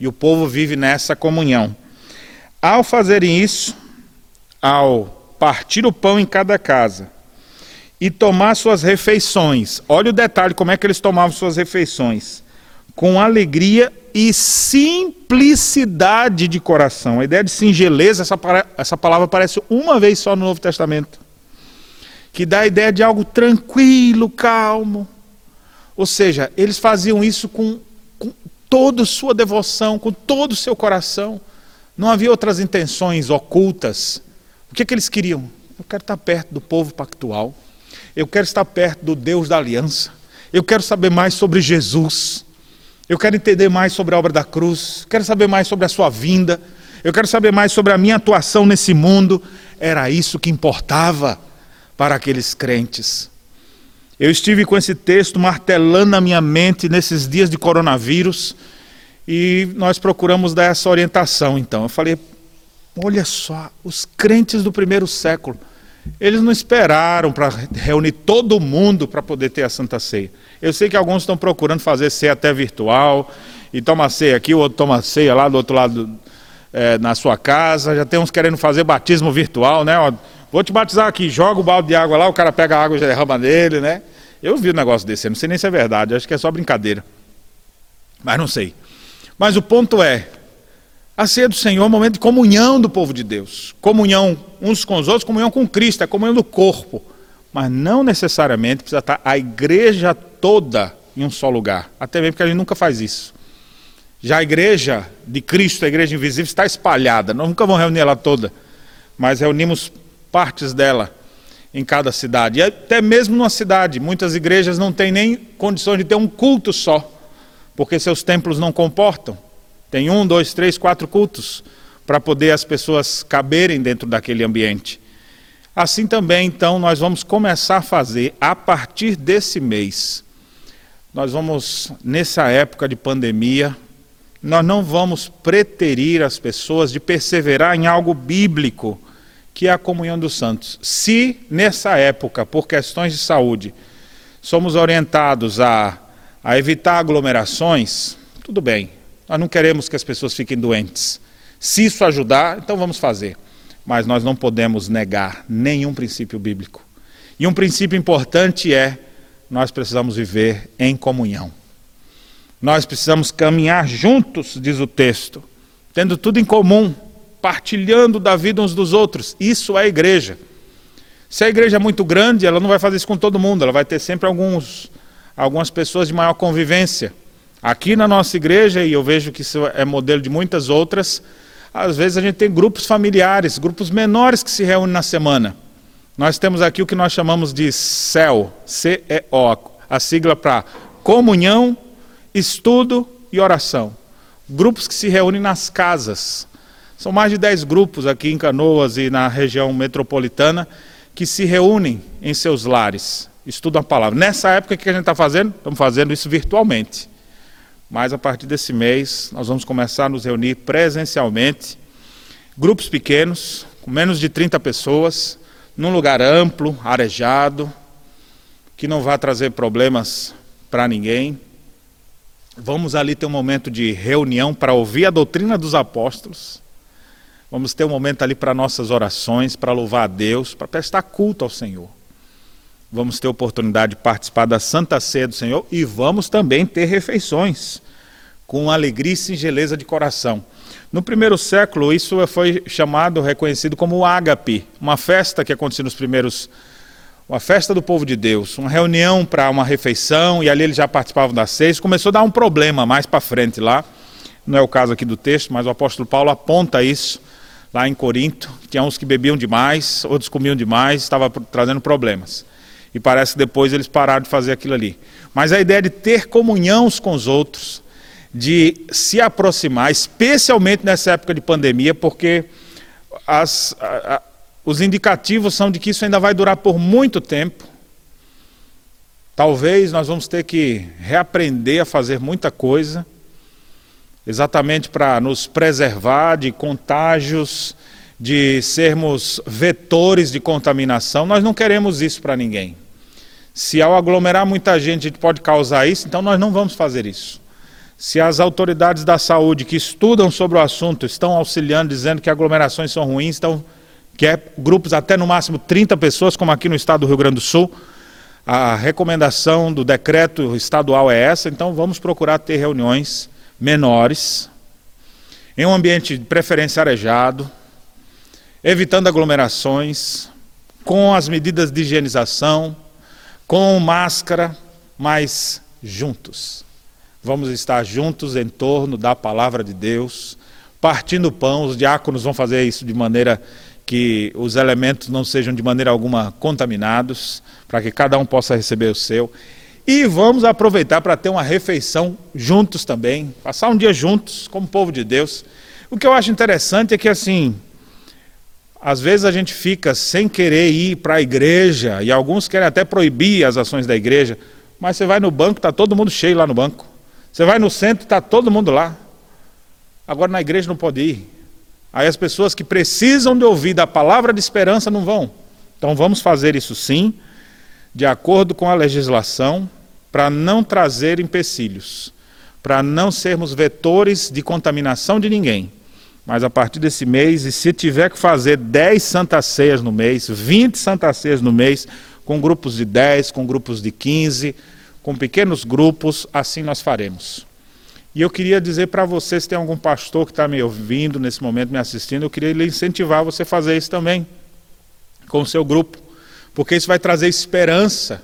E o povo vive nessa comunhão. Ao fazerem isso, ao partir o pão em cada casa e tomar suas refeições, olha o detalhe como é que eles tomavam suas refeições com alegria e simplicidade de coração. A ideia de singeleza, essa, essa palavra aparece uma vez só no Novo Testamento, que dá a ideia de algo tranquilo, calmo. Ou seja, eles faziam isso com, com toda sua devoção, com todo o seu coração. Não havia outras intenções ocultas. O que, é que eles queriam? Eu quero estar perto do povo pactual. Eu quero estar perto do Deus da aliança. Eu quero saber mais sobre Jesus. Eu quero entender mais sobre a obra da cruz, quero saber mais sobre a sua vinda, eu quero saber mais sobre a minha atuação nesse mundo. Era isso que importava para aqueles crentes. Eu estive com esse texto martelando na minha mente nesses dias de coronavírus e nós procuramos dar essa orientação. Então, eu falei: olha só, os crentes do primeiro século, eles não esperaram para reunir todo mundo para poder ter a Santa Ceia. Eu sei que alguns estão procurando fazer ceia até virtual, e toma ceia aqui, o outro toma ceia lá do outro lado é, na sua casa. Já tem uns querendo fazer batismo virtual, né? Vou te batizar aqui, joga o balde de água lá, o cara pega a água e já derrama nele, né? Eu vi um negócio desse, não sei nem se é verdade, acho que é só brincadeira. Mas não sei. Mas o ponto é, a ceia do Senhor é um momento de comunhão do povo de Deus. Comunhão uns com os outros, comunhão com Cristo, é comunhão do corpo. Mas não necessariamente precisa estar a igreja toda em um só lugar. Até mesmo porque a gente nunca faz isso. Já a igreja de Cristo, a igreja invisível, está espalhada. Nós nunca vamos reunir ela toda, mas reunimos partes dela em cada cidade. E até mesmo numa cidade, muitas igrejas não têm nem condições de ter um culto só, porque seus templos não comportam. Tem um, dois, três, quatro cultos para poder as pessoas caberem dentro daquele ambiente. Assim também, então, nós vamos começar a fazer a partir desse mês. Nós vamos, nessa época de pandemia, nós não vamos preterir as pessoas de perseverar em algo bíblico que é a comunhão dos santos. Se nessa época, por questões de saúde, somos orientados a, a evitar aglomerações, tudo bem, nós não queremos que as pessoas fiquem doentes. Se isso ajudar, então vamos fazer. Mas nós não podemos negar nenhum princípio bíblico. E um princípio importante é: nós precisamos viver em comunhão. Nós precisamos caminhar juntos, diz o texto, tendo tudo em comum, partilhando da vida uns dos outros. Isso é igreja. Se a igreja é muito grande, ela não vai fazer isso com todo mundo, ela vai ter sempre alguns, algumas pessoas de maior convivência. Aqui na nossa igreja, e eu vejo que isso é modelo de muitas outras, às vezes a gente tem grupos familiares, grupos menores que se reúnem na semana. Nós temos aqui o que nós chamamos de CEL, C-E-O, a sigla para comunhão, estudo e oração. Grupos que se reúnem nas casas. São mais de 10 grupos aqui em Canoas e na região metropolitana que se reúnem em seus lares, estudam a palavra. Nessa época, o que a gente está fazendo? Estamos fazendo isso virtualmente. Mas a partir desse mês, nós vamos começar a nos reunir presencialmente, grupos pequenos, com menos de 30 pessoas, num lugar amplo, arejado, que não vai trazer problemas para ninguém. Vamos ali ter um momento de reunião para ouvir a doutrina dos apóstolos Vamos ter um momento ali para nossas orações, para louvar a Deus, para prestar culto ao Senhor. Vamos ter oportunidade de participar da Santa Ceia do Senhor e vamos também ter refeições com alegria e singeleza de coração. No primeiro século, isso foi chamado, reconhecido como o ágape, uma festa que acontecia nos primeiros uma festa do povo de Deus, uma reunião para uma refeição, e ali eles já participavam das seis. Começou a dar um problema mais para frente lá, não é o caso aqui do texto, mas o apóstolo Paulo aponta isso lá em Corinto, tinha uns que bebiam demais, outros comiam demais, estava trazendo problemas. E parece que depois eles pararam de fazer aquilo ali. Mas a ideia de ter comunhão com os outros, de se aproximar, especialmente nessa época de pandemia, porque as, a, a, os indicativos são de que isso ainda vai durar por muito tempo. Talvez nós vamos ter que reaprender a fazer muita coisa exatamente para nos preservar de contágios, de sermos vetores de contaminação. Nós não queremos isso para ninguém. Se ao aglomerar muita gente a gente pode causar isso, então nós não vamos fazer isso. Se as autoridades da saúde que estudam sobre o assunto estão auxiliando, dizendo que aglomerações são ruins, então, que é grupos até no máximo 30 pessoas, como aqui no estado do Rio Grande do Sul, a recomendação do decreto estadual é essa, então vamos procurar ter reuniões menores, em um ambiente de preferência arejado, evitando aglomerações, com as medidas de higienização, com máscara, mas juntos. Vamos estar juntos em torno da palavra de Deus, partindo o pão, os diáconos vão fazer isso de maneira que os elementos não sejam de maneira alguma contaminados, para que cada um possa receber o seu. E vamos aproveitar para ter uma refeição juntos também, passar um dia juntos, como povo de Deus. O que eu acho interessante é que, assim, às vezes a gente fica sem querer ir para a igreja, e alguns querem até proibir as ações da igreja, mas você vai no banco, está todo mundo cheio lá no banco. Você vai no centro, está todo mundo lá. Agora na igreja não pode ir. Aí as pessoas que precisam de ouvir da palavra de esperança não vão. Então vamos fazer isso sim de acordo com a legislação, para não trazer empecilhos, para não sermos vetores de contaminação de ninguém. Mas a partir desse mês, e se tiver que fazer 10 santas ceias no mês, 20 santas ceias no mês, com grupos de 10, com grupos de 15, com pequenos grupos, assim nós faremos. E eu queria dizer para você, se tem algum pastor que está me ouvindo nesse momento, me assistindo, eu queria lhe incentivar você a fazer isso também, com o seu grupo porque isso vai trazer esperança.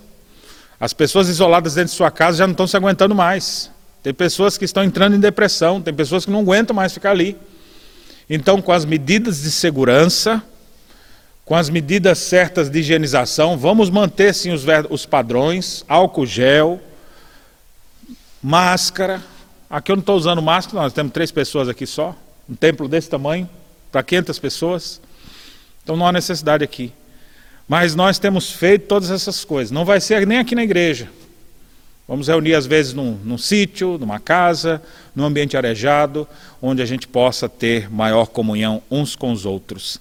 As pessoas isoladas dentro de sua casa já não estão se aguentando mais. Tem pessoas que estão entrando em depressão, tem pessoas que não aguentam mais ficar ali. Então, com as medidas de segurança, com as medidas certas de higienização, vamos manter sim os, os padrões, álcool gel, máscara. Aqui eu não estou usando máscara, nós temos três pessoas aqui só, um templo desse tamanho, para 500 pessoas. Então não há necessidade aqui. Mas nós temos feito todas essas coisas. Não vai ser nem aqui na igreja. Vamos reunir às vezes num, num sítio, numa casa, num ambiente arejado, onde a gente possa ter maior comunhão uns com os outros.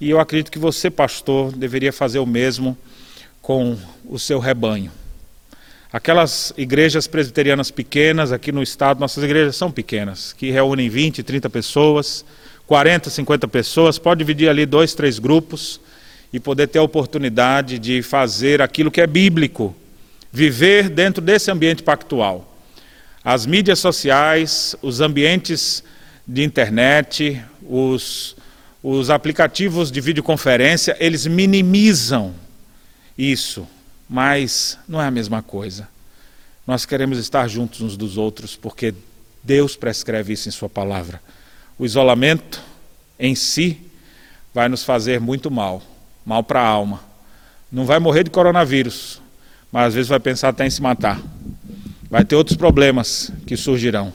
E eu acredito que você, pastor, deveria fazer o mesmo com o seu rebanho. Aquelas igrejas presbiterianas pequenas aqui no estado, nossas igrejas são pequenas, que reúnem 20, 30 pessoas, 40, 50 pessoas, pode dividir ali dois, três grupos e poder ter a oportunidade de fazer aquilo que é bíblico, viver dentro desse ambiente pactual. As mídias sociais, os ambientes de internet, os, os aplicativos de videoconferência, eles minimizam isso, mas não é a mesma coisa. Nós queremos estar juntos uns dos outros porque Deus prescreve isso em Sua palavra. O isolamento em si vai nos fazer muito mal mal para a alma. Não vai morrer de coronavírus, mas às vezes vai pensar até em se matar. Vai ter outros problemas que surgirão.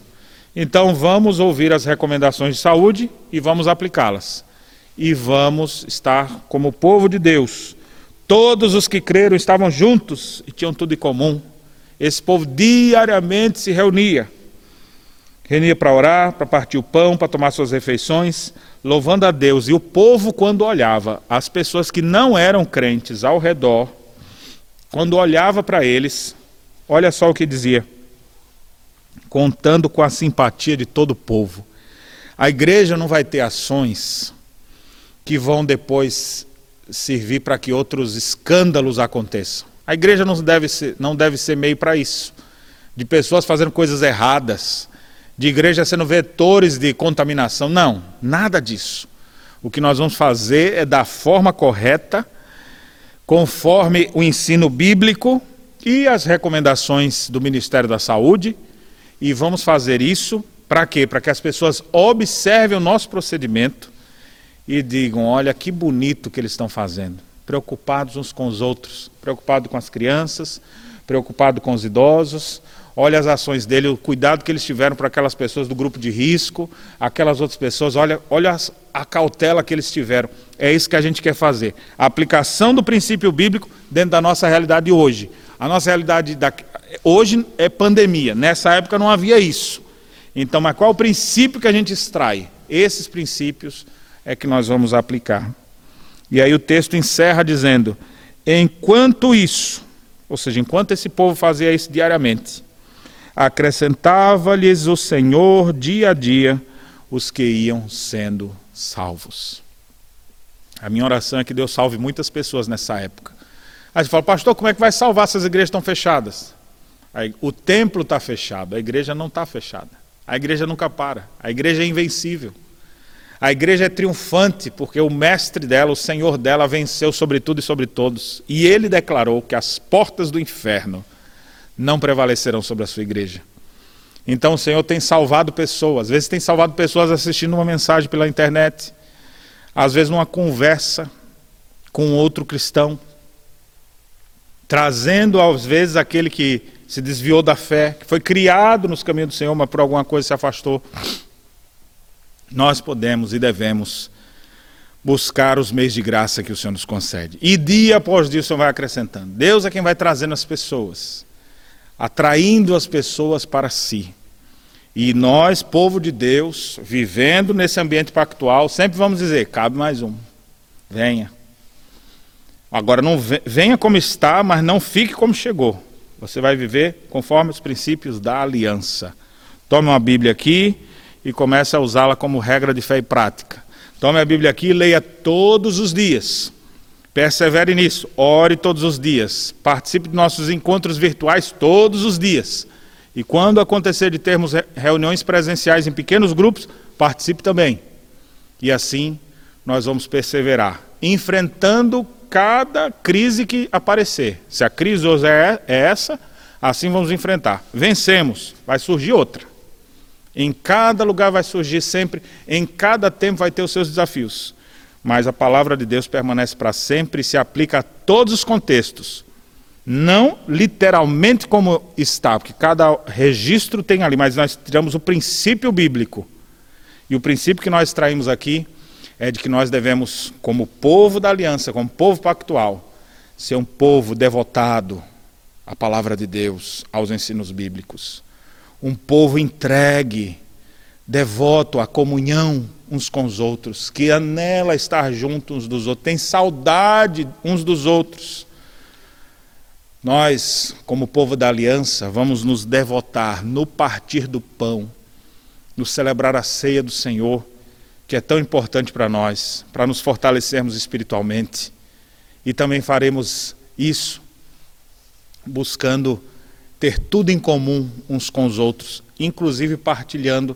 Então vamos ouvir as recomendações de saúde e vamos aplicá-las. E vamos estar como povo de Deus. Todos os que creram estavam juntos e tinham tudo em comum. Esse povo diariamente se reunia. Reunia para orar, para partir o pão, para tomar suas refeições louvando a Deus. E o povo, quando olhava, as pessoas que não eram crentes ao redor, quando olhava para eles, olha só o que dizia, contando com a simpatia de todo o povo. A igreja não vai ter ações que vão depois servir para que outros escândalos aconteçam. A igreja não deve ser, não deve ser meio para isso, de pessoas fazendo coisas erradas, de igreja sendo vetores de contaminação. Não, nada disso. O que nós vamos fazer é da forma correta, conforme o ensino bíblico e as recomendações do Ministério da Saúde, e vamos fazer isso para quê? Para que as pessoas observem o nosso procedimento e digam: olha que bonito que eles estão fazendo. Preocupados uns com os outros, preocupados com as crianças, preocupados com os idosos, olha as ações dele, o cuidado que eles tiveram para aquelas pessoas do grupo de risco, aquelas outras pessoas, olha, olha a cautela que eles tiveram. É isso que a gente quer fazer. A aplicação do princípio bíblico dentro da nossa realidade hoje. A nossa realidade da, hoje é pandemia, nessa época não havia isso. Então, mas qual o princípio que a gente extrai? Esses princípios é que nós vamos aplicar. E aí o texto encerra dizendo: enquanto isso, ou seja, enquanto esse povo fazia isso diariamente, acrescentava-lhes o Senhor dia a dia os que iam sendo salvos. A minha oração é que Deus salve muitas pessoas nessa época. Aí você fala, pastor, como é que vai salvar se as igrejas estão fechadas? Aí, o templo está fechado, a igreja não está fechada. A igreja nunca para, a igreja é invencível. A igreja é triunfante porque o mestre dela, o Senhor dela, venceu sobre tudo e sobre todos. E ele declarou que as portas do inferno não prevalecerão sobre a sua igreja. Então o Senhor tem salvado pessoas, às vezes tem salvado pessoas assistindo uma mensagem pela internet, às vezes numa conversa com outro cristão, trazendo às vezes aquele que se desviou da fé, que foi criado nos caminhos do Senhor, mas por alguma coisa se afastou. Nós podemos e devemos buscar os meios de graça que o Senhor nos concede. E dia após dia o Senhor vai acrescentando. Deus é quem vai trazendo as pessoas, atraindo as pessoas para si. E nós, povo de Deus, vivendo nesse ambiente pactual, sempre vamos dizer: cabe mais um. Venha. Agora não venha como está, mas não fique como chegou. Você vai viver conforme os princípios da aliança. Tome uma Bíblia aqui e comece a usá-la como regra de fé e prática. Tome a Bíblia aqui e leia todos os dias. Persevere nisso. Ore todos os dias. Participe de nossos encontros virtuais todos os dias. E quando acontecer de termos reuniões presenciais em pequenos grupos, participe também. E assim nós vamos perseverar, enfrentando cada crise que aparecer. Se a crise hoje é, é essa, assim vamos enfrentar. Vencemos, vai surgir outra. Em cada lugar vai surgir sempre, em cada tempo vai ter os seus desafios. Mas a palavra de Deus permanece para sempre e se aplica a todos os contextos. Não literalmente como está, porque cada registro tem ali, mas nós tiramos o princípio bíblico. E o princípio que nós traímos aqui é de que nós devemos, como povo da aliança, como povo pactual, ser um povo devotado à palavra de Deus, aos ensinos bíblicos um povo entregue, devoto à comunhão uns com os outros, que anela estar juntos uns dos outros, tem saudade uns dos outros. Nós, como povo da aliança, vamos nos devotar no partir do pão, no celebrar a ceia do Senhor, que é tão importante para nós, para nos fortalecermos espiritualmente. E também faremos isso buscando ter tudo em comum uns com os outros, inclusive partilhando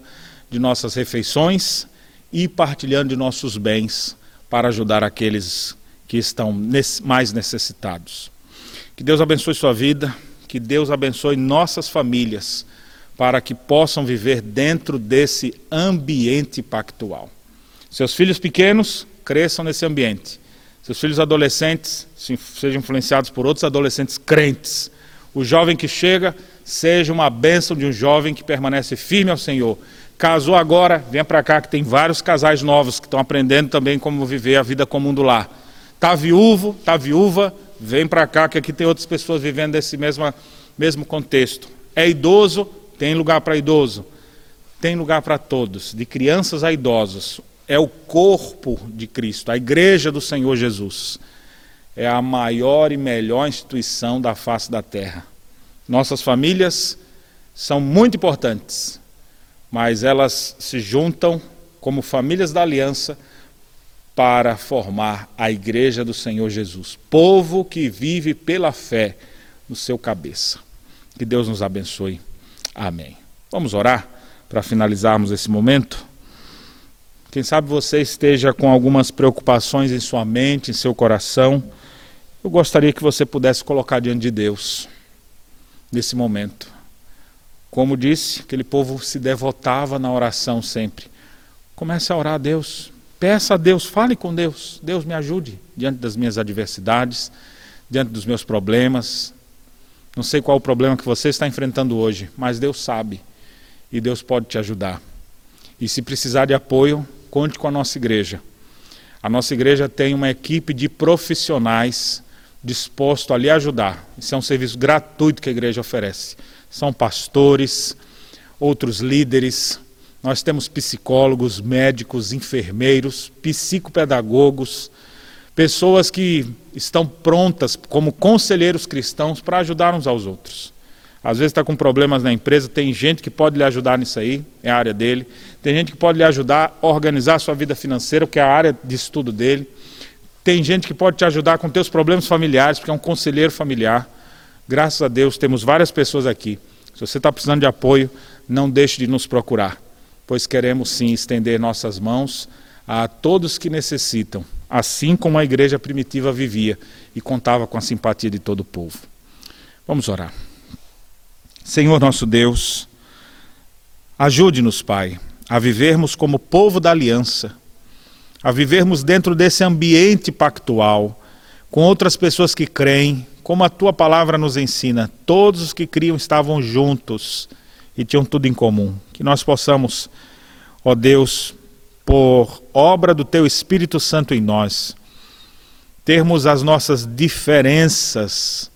de nossas refeições e partilhando de nossos bens para ajudar aqueles que estão mais necessitados. Que Deus abençoe sua vida, que Deus abençoe nossas famílias, para que possam viver dentro desse ambiente pactual. Seus filhos pequenos cresçam nesse ambiente. Seus filhos adolescentes sejam influenciados por outros adolescentes crentes o jovem que chega seja uma bênção de um jovem que permanece firme ao Senhor. Casou agora, venha para cá que tem vários casais novos que estão aprendendo também como viver a vida comum do lar. Está viúvo, está viúva, vem para cá que aqui tem outras pessoas vivendo nesse mesmo, mesmo contexto. É idoso, tem lugar para idoso. Tem lugar para todos, de crianças a idosos. É o corpo de Cristo, a igreja do Senhor Jesus é a maior e melhor instituição da face da terra. Nossas famílias são muito importantes, mas elas se juntam como famílias da aliança para formar a igreja do Senhor Jesus, povo que vive pela fé no seu cabeça. Que Deus nos abençoe. Amém. Vamos orar para finalizarmos esse momento. Quem sabe você esteja com algumas preocupações em sua mente, em seu coração eu gostaria que você pudesse colocar diante de Deus nesse momento. Como disse, aquele povo se devotava na oração sempre. Comece a orar a Deus. Peça a Deus, fale com Deus. Deus me ajude diante das minhas adversidades, diante dos meus problemas. Não sei qual o problema que você está enfrentando hoje, mas Deus sabe e Deus pode te ajudar. E se precisar de apoio, conte com a nossa igreja. A nossa igreja tem uma equipe de profissionais disposto a lhe ajudar. Isso é um serviço gratuito que a igreja oferece. São pastores, outros líderes, nós temos psicólogos, médicos, enfermeiros, psicopedagogos, pessoas que estão prontas como conselheiros cristãos para ajudar uns aos outros. Às vezes está com problemas na empresa, tem gente que pode lhe ajudar nisso aí, é a área dele. Tem gente que pode lhe ajudar a organizar a sua vida financeira, que é a área de estudo dele. Tem gente que pode te ajudar com teus problemas familiares, porque é um conselheiro familiar. Graças a Deus temos várias pessoas aqui. Se você está precisando de apoio, não deixe de nos procurar, pois queremos sim estender nossas mãos a todos que necessitam, assim como a igreja primitiva vivia e contava com a simpatia de todo o povo. Vamos orar. Senhor nosso Deus, ajude-nos, Pai, a vivermos como povo da aliança a vivermos dentro desse ambiente pactual, com outras pessoas que creem, como a tua palavra nos ensina, todos os que criam estavam juntos e tinham tudo em comum. Que nós possamos, ó Deus, por obra do teu Espírito Santo em nós, termos as nossas diferenças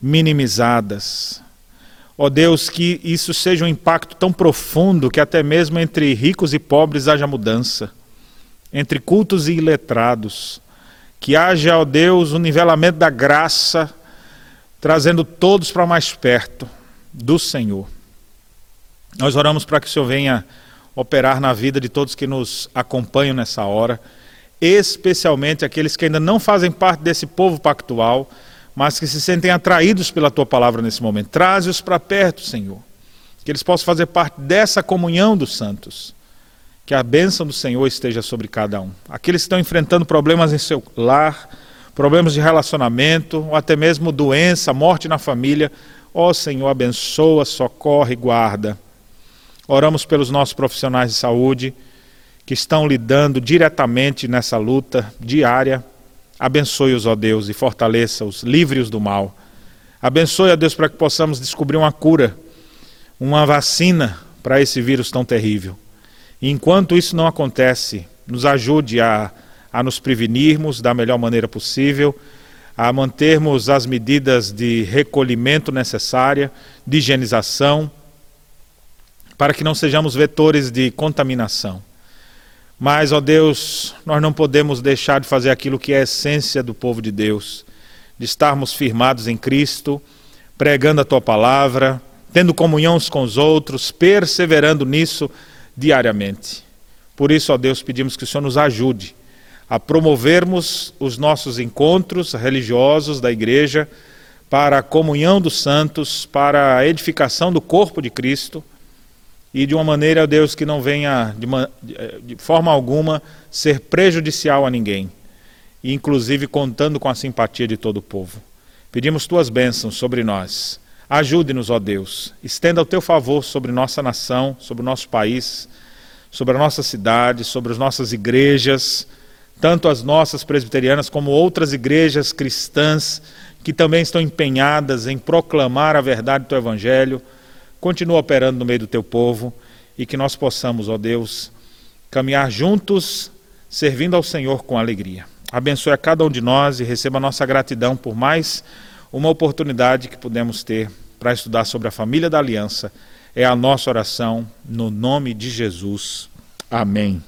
minimizadas. Ó Deus, que isso seja um impacto tão profundo que até mesmo entre ricos e pobres haja mudança, entre cultos e iletrados que haja, ó Deus, o um nivelamento da graça, trazendo todos para mais perto do Senhor. Nós oramos para que o Senhor venha operar na vida de todos que nos acompanham nessa hora, especialmente aqueles que ainda não fazem parte desse povo pactual, mas que se sentem atraídos pela tua palavra nesse momento. Traze-os para perto, Senhor, que eles possam fazer parte dessa comunhão dos santos que a bênção do Senhor esteja sobre cada um. Aqueles que estão enfrentando problemas em seu lar, problemas de relacionamento, ou até mesmo doença, morte na família, ó Senhor, abençoa, socorre, guarda. Oramos pelos nossos profissionais de saúde que estão lidando diretamente nessa luta diária. Abençoe-os, ó Deus, e fortaleça-os, livre-os do mal. Abençoe, ó Deus, para que possamos descobrir uma cura, uma vacina para esse vírus tão terrível. Enquanto isso não acontece, nos ajude a, a nos prevenirmos da melhor maneira possível, a mantermos as medidas de recolhimento necessária, de higienização, para que não sejamos vetores de contaminação. Mas, ó Deus, nós não podemos deixar de fazer aquilo que é a essência do povo de Deus, de estarmos firmados em Cristo, pregando a tua palavra, tendo comunhão uns com os outros, perseverando nisso diariamente. Por isso, ó Deus, pedimos que o Senhor nos ajude a promovermos os nossos encontros religiosos da igreja para a comunhão dos santos, para a edificação do corpo de Cristo e de uma maneira, ó Deus, que não venha de, uma, de forma alguma ser prejudicial a ninguém, e inclusive contando com a simpatia de todo o povo. Pedimos tuas bênçãos sobre nós Ajude-nos, ó Deus. Estenda o teu favor sobre nossa nação, sobre o nosso país, sobre a nossa cidade, sobre as nossas igrejas, tanto as nossas presbiterianas como outras igrejas cristãs que também estão empenhadas em proclamar a verdade do teu evangelho. Continua operando no meio do teu povo e que nós possamos, ó Deus, caminhar juntos, servindo ao Senhor com alegria. Abençoe a cada um de nós e receba a nossa gratidão por mais uma oportunidade que podemos ter para estudar sobre a família da aliança. É a nossa oração no nome de Jesus. Amém.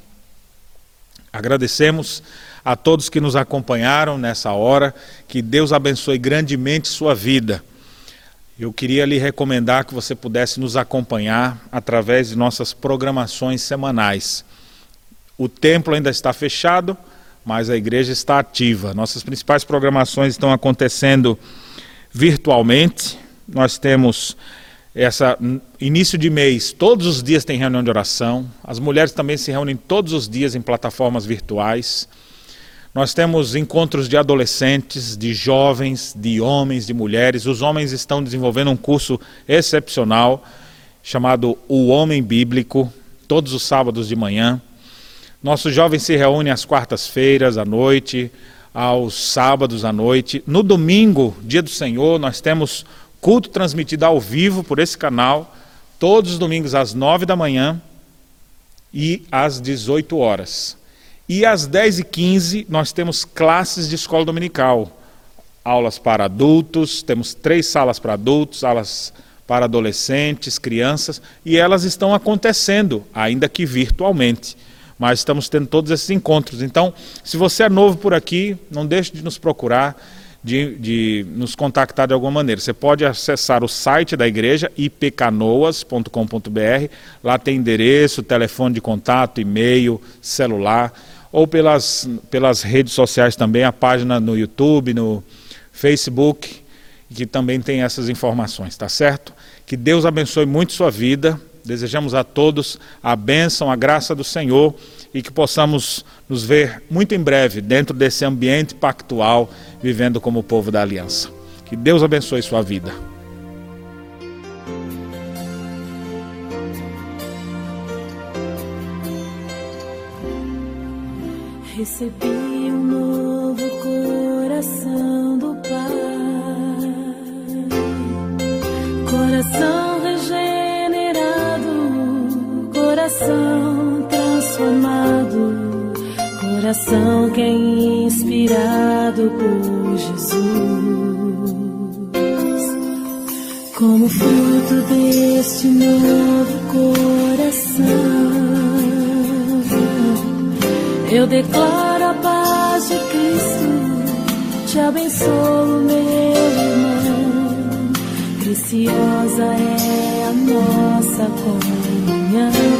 Agradecemos a todos que nos acompanharam nessa hora, que Deus abençoe grandemente sua vida. Eu queria lhe recomendar que você pudesse nos acompanhar através de nossas programações semanais. O templo ainda está fechado, mas a igreja está ativa. Nossas principais programações estão acontecendo virtualmente. Nós temos essa início de mês, todos os dias tem reunião de oração. As mulheres também se reúnem todos os dias em plataformas virtuais. Nós temos encontros de adolescentes, de jovens, de homens, de mulheres. Os homens estão desenvolvendo um curso excepcional chamado O Homem Bíblico, todos os sábados de manhã. Nossos jovens se reúnem às quartas-feiras à noite, aos sábados à noite. No domingo, dia do Senhor, nós temos culto transmitido ao vivo por esse canal, todos os domingos às nove da manhã e às 18 horas. E às 10 e 15 nós temos classes de escola dominical, aulas para adultos, temos três salas para adultos, aulas para adolescentes, crianças, e elas estão acontecendo, ainda que virtualmente mas estamos tendo todos esses encontros. Então, se você é novo por aqui, não deixe de nos procurar, de, de nos contactar de alguma maneira. Você pode acessar o site da igreja, ipcanoas.com.br, lá tem endereço, telefone de contato, e-mail, celular, ou pelas, pelas redes sociais também, a página no YouTube, no Facebook, que também tem essas informações, tá certo? Que Deus abençoe muito sua vida Desejamos a todos a bênção, a graça do Senhor e que possamos nos ver muito em breve dentro desse ambiente pactual, vivendo como povo da aliança. Que Deus abençoe sua vida. Recebi um novo coração do Pai, coração coração transformado, coração que é inspirado por Jesus. Como fruto deste novo coração, eu declaro a paz de Cristo, te abençoo, meu irmão. Preciosa é a nossa comunhão.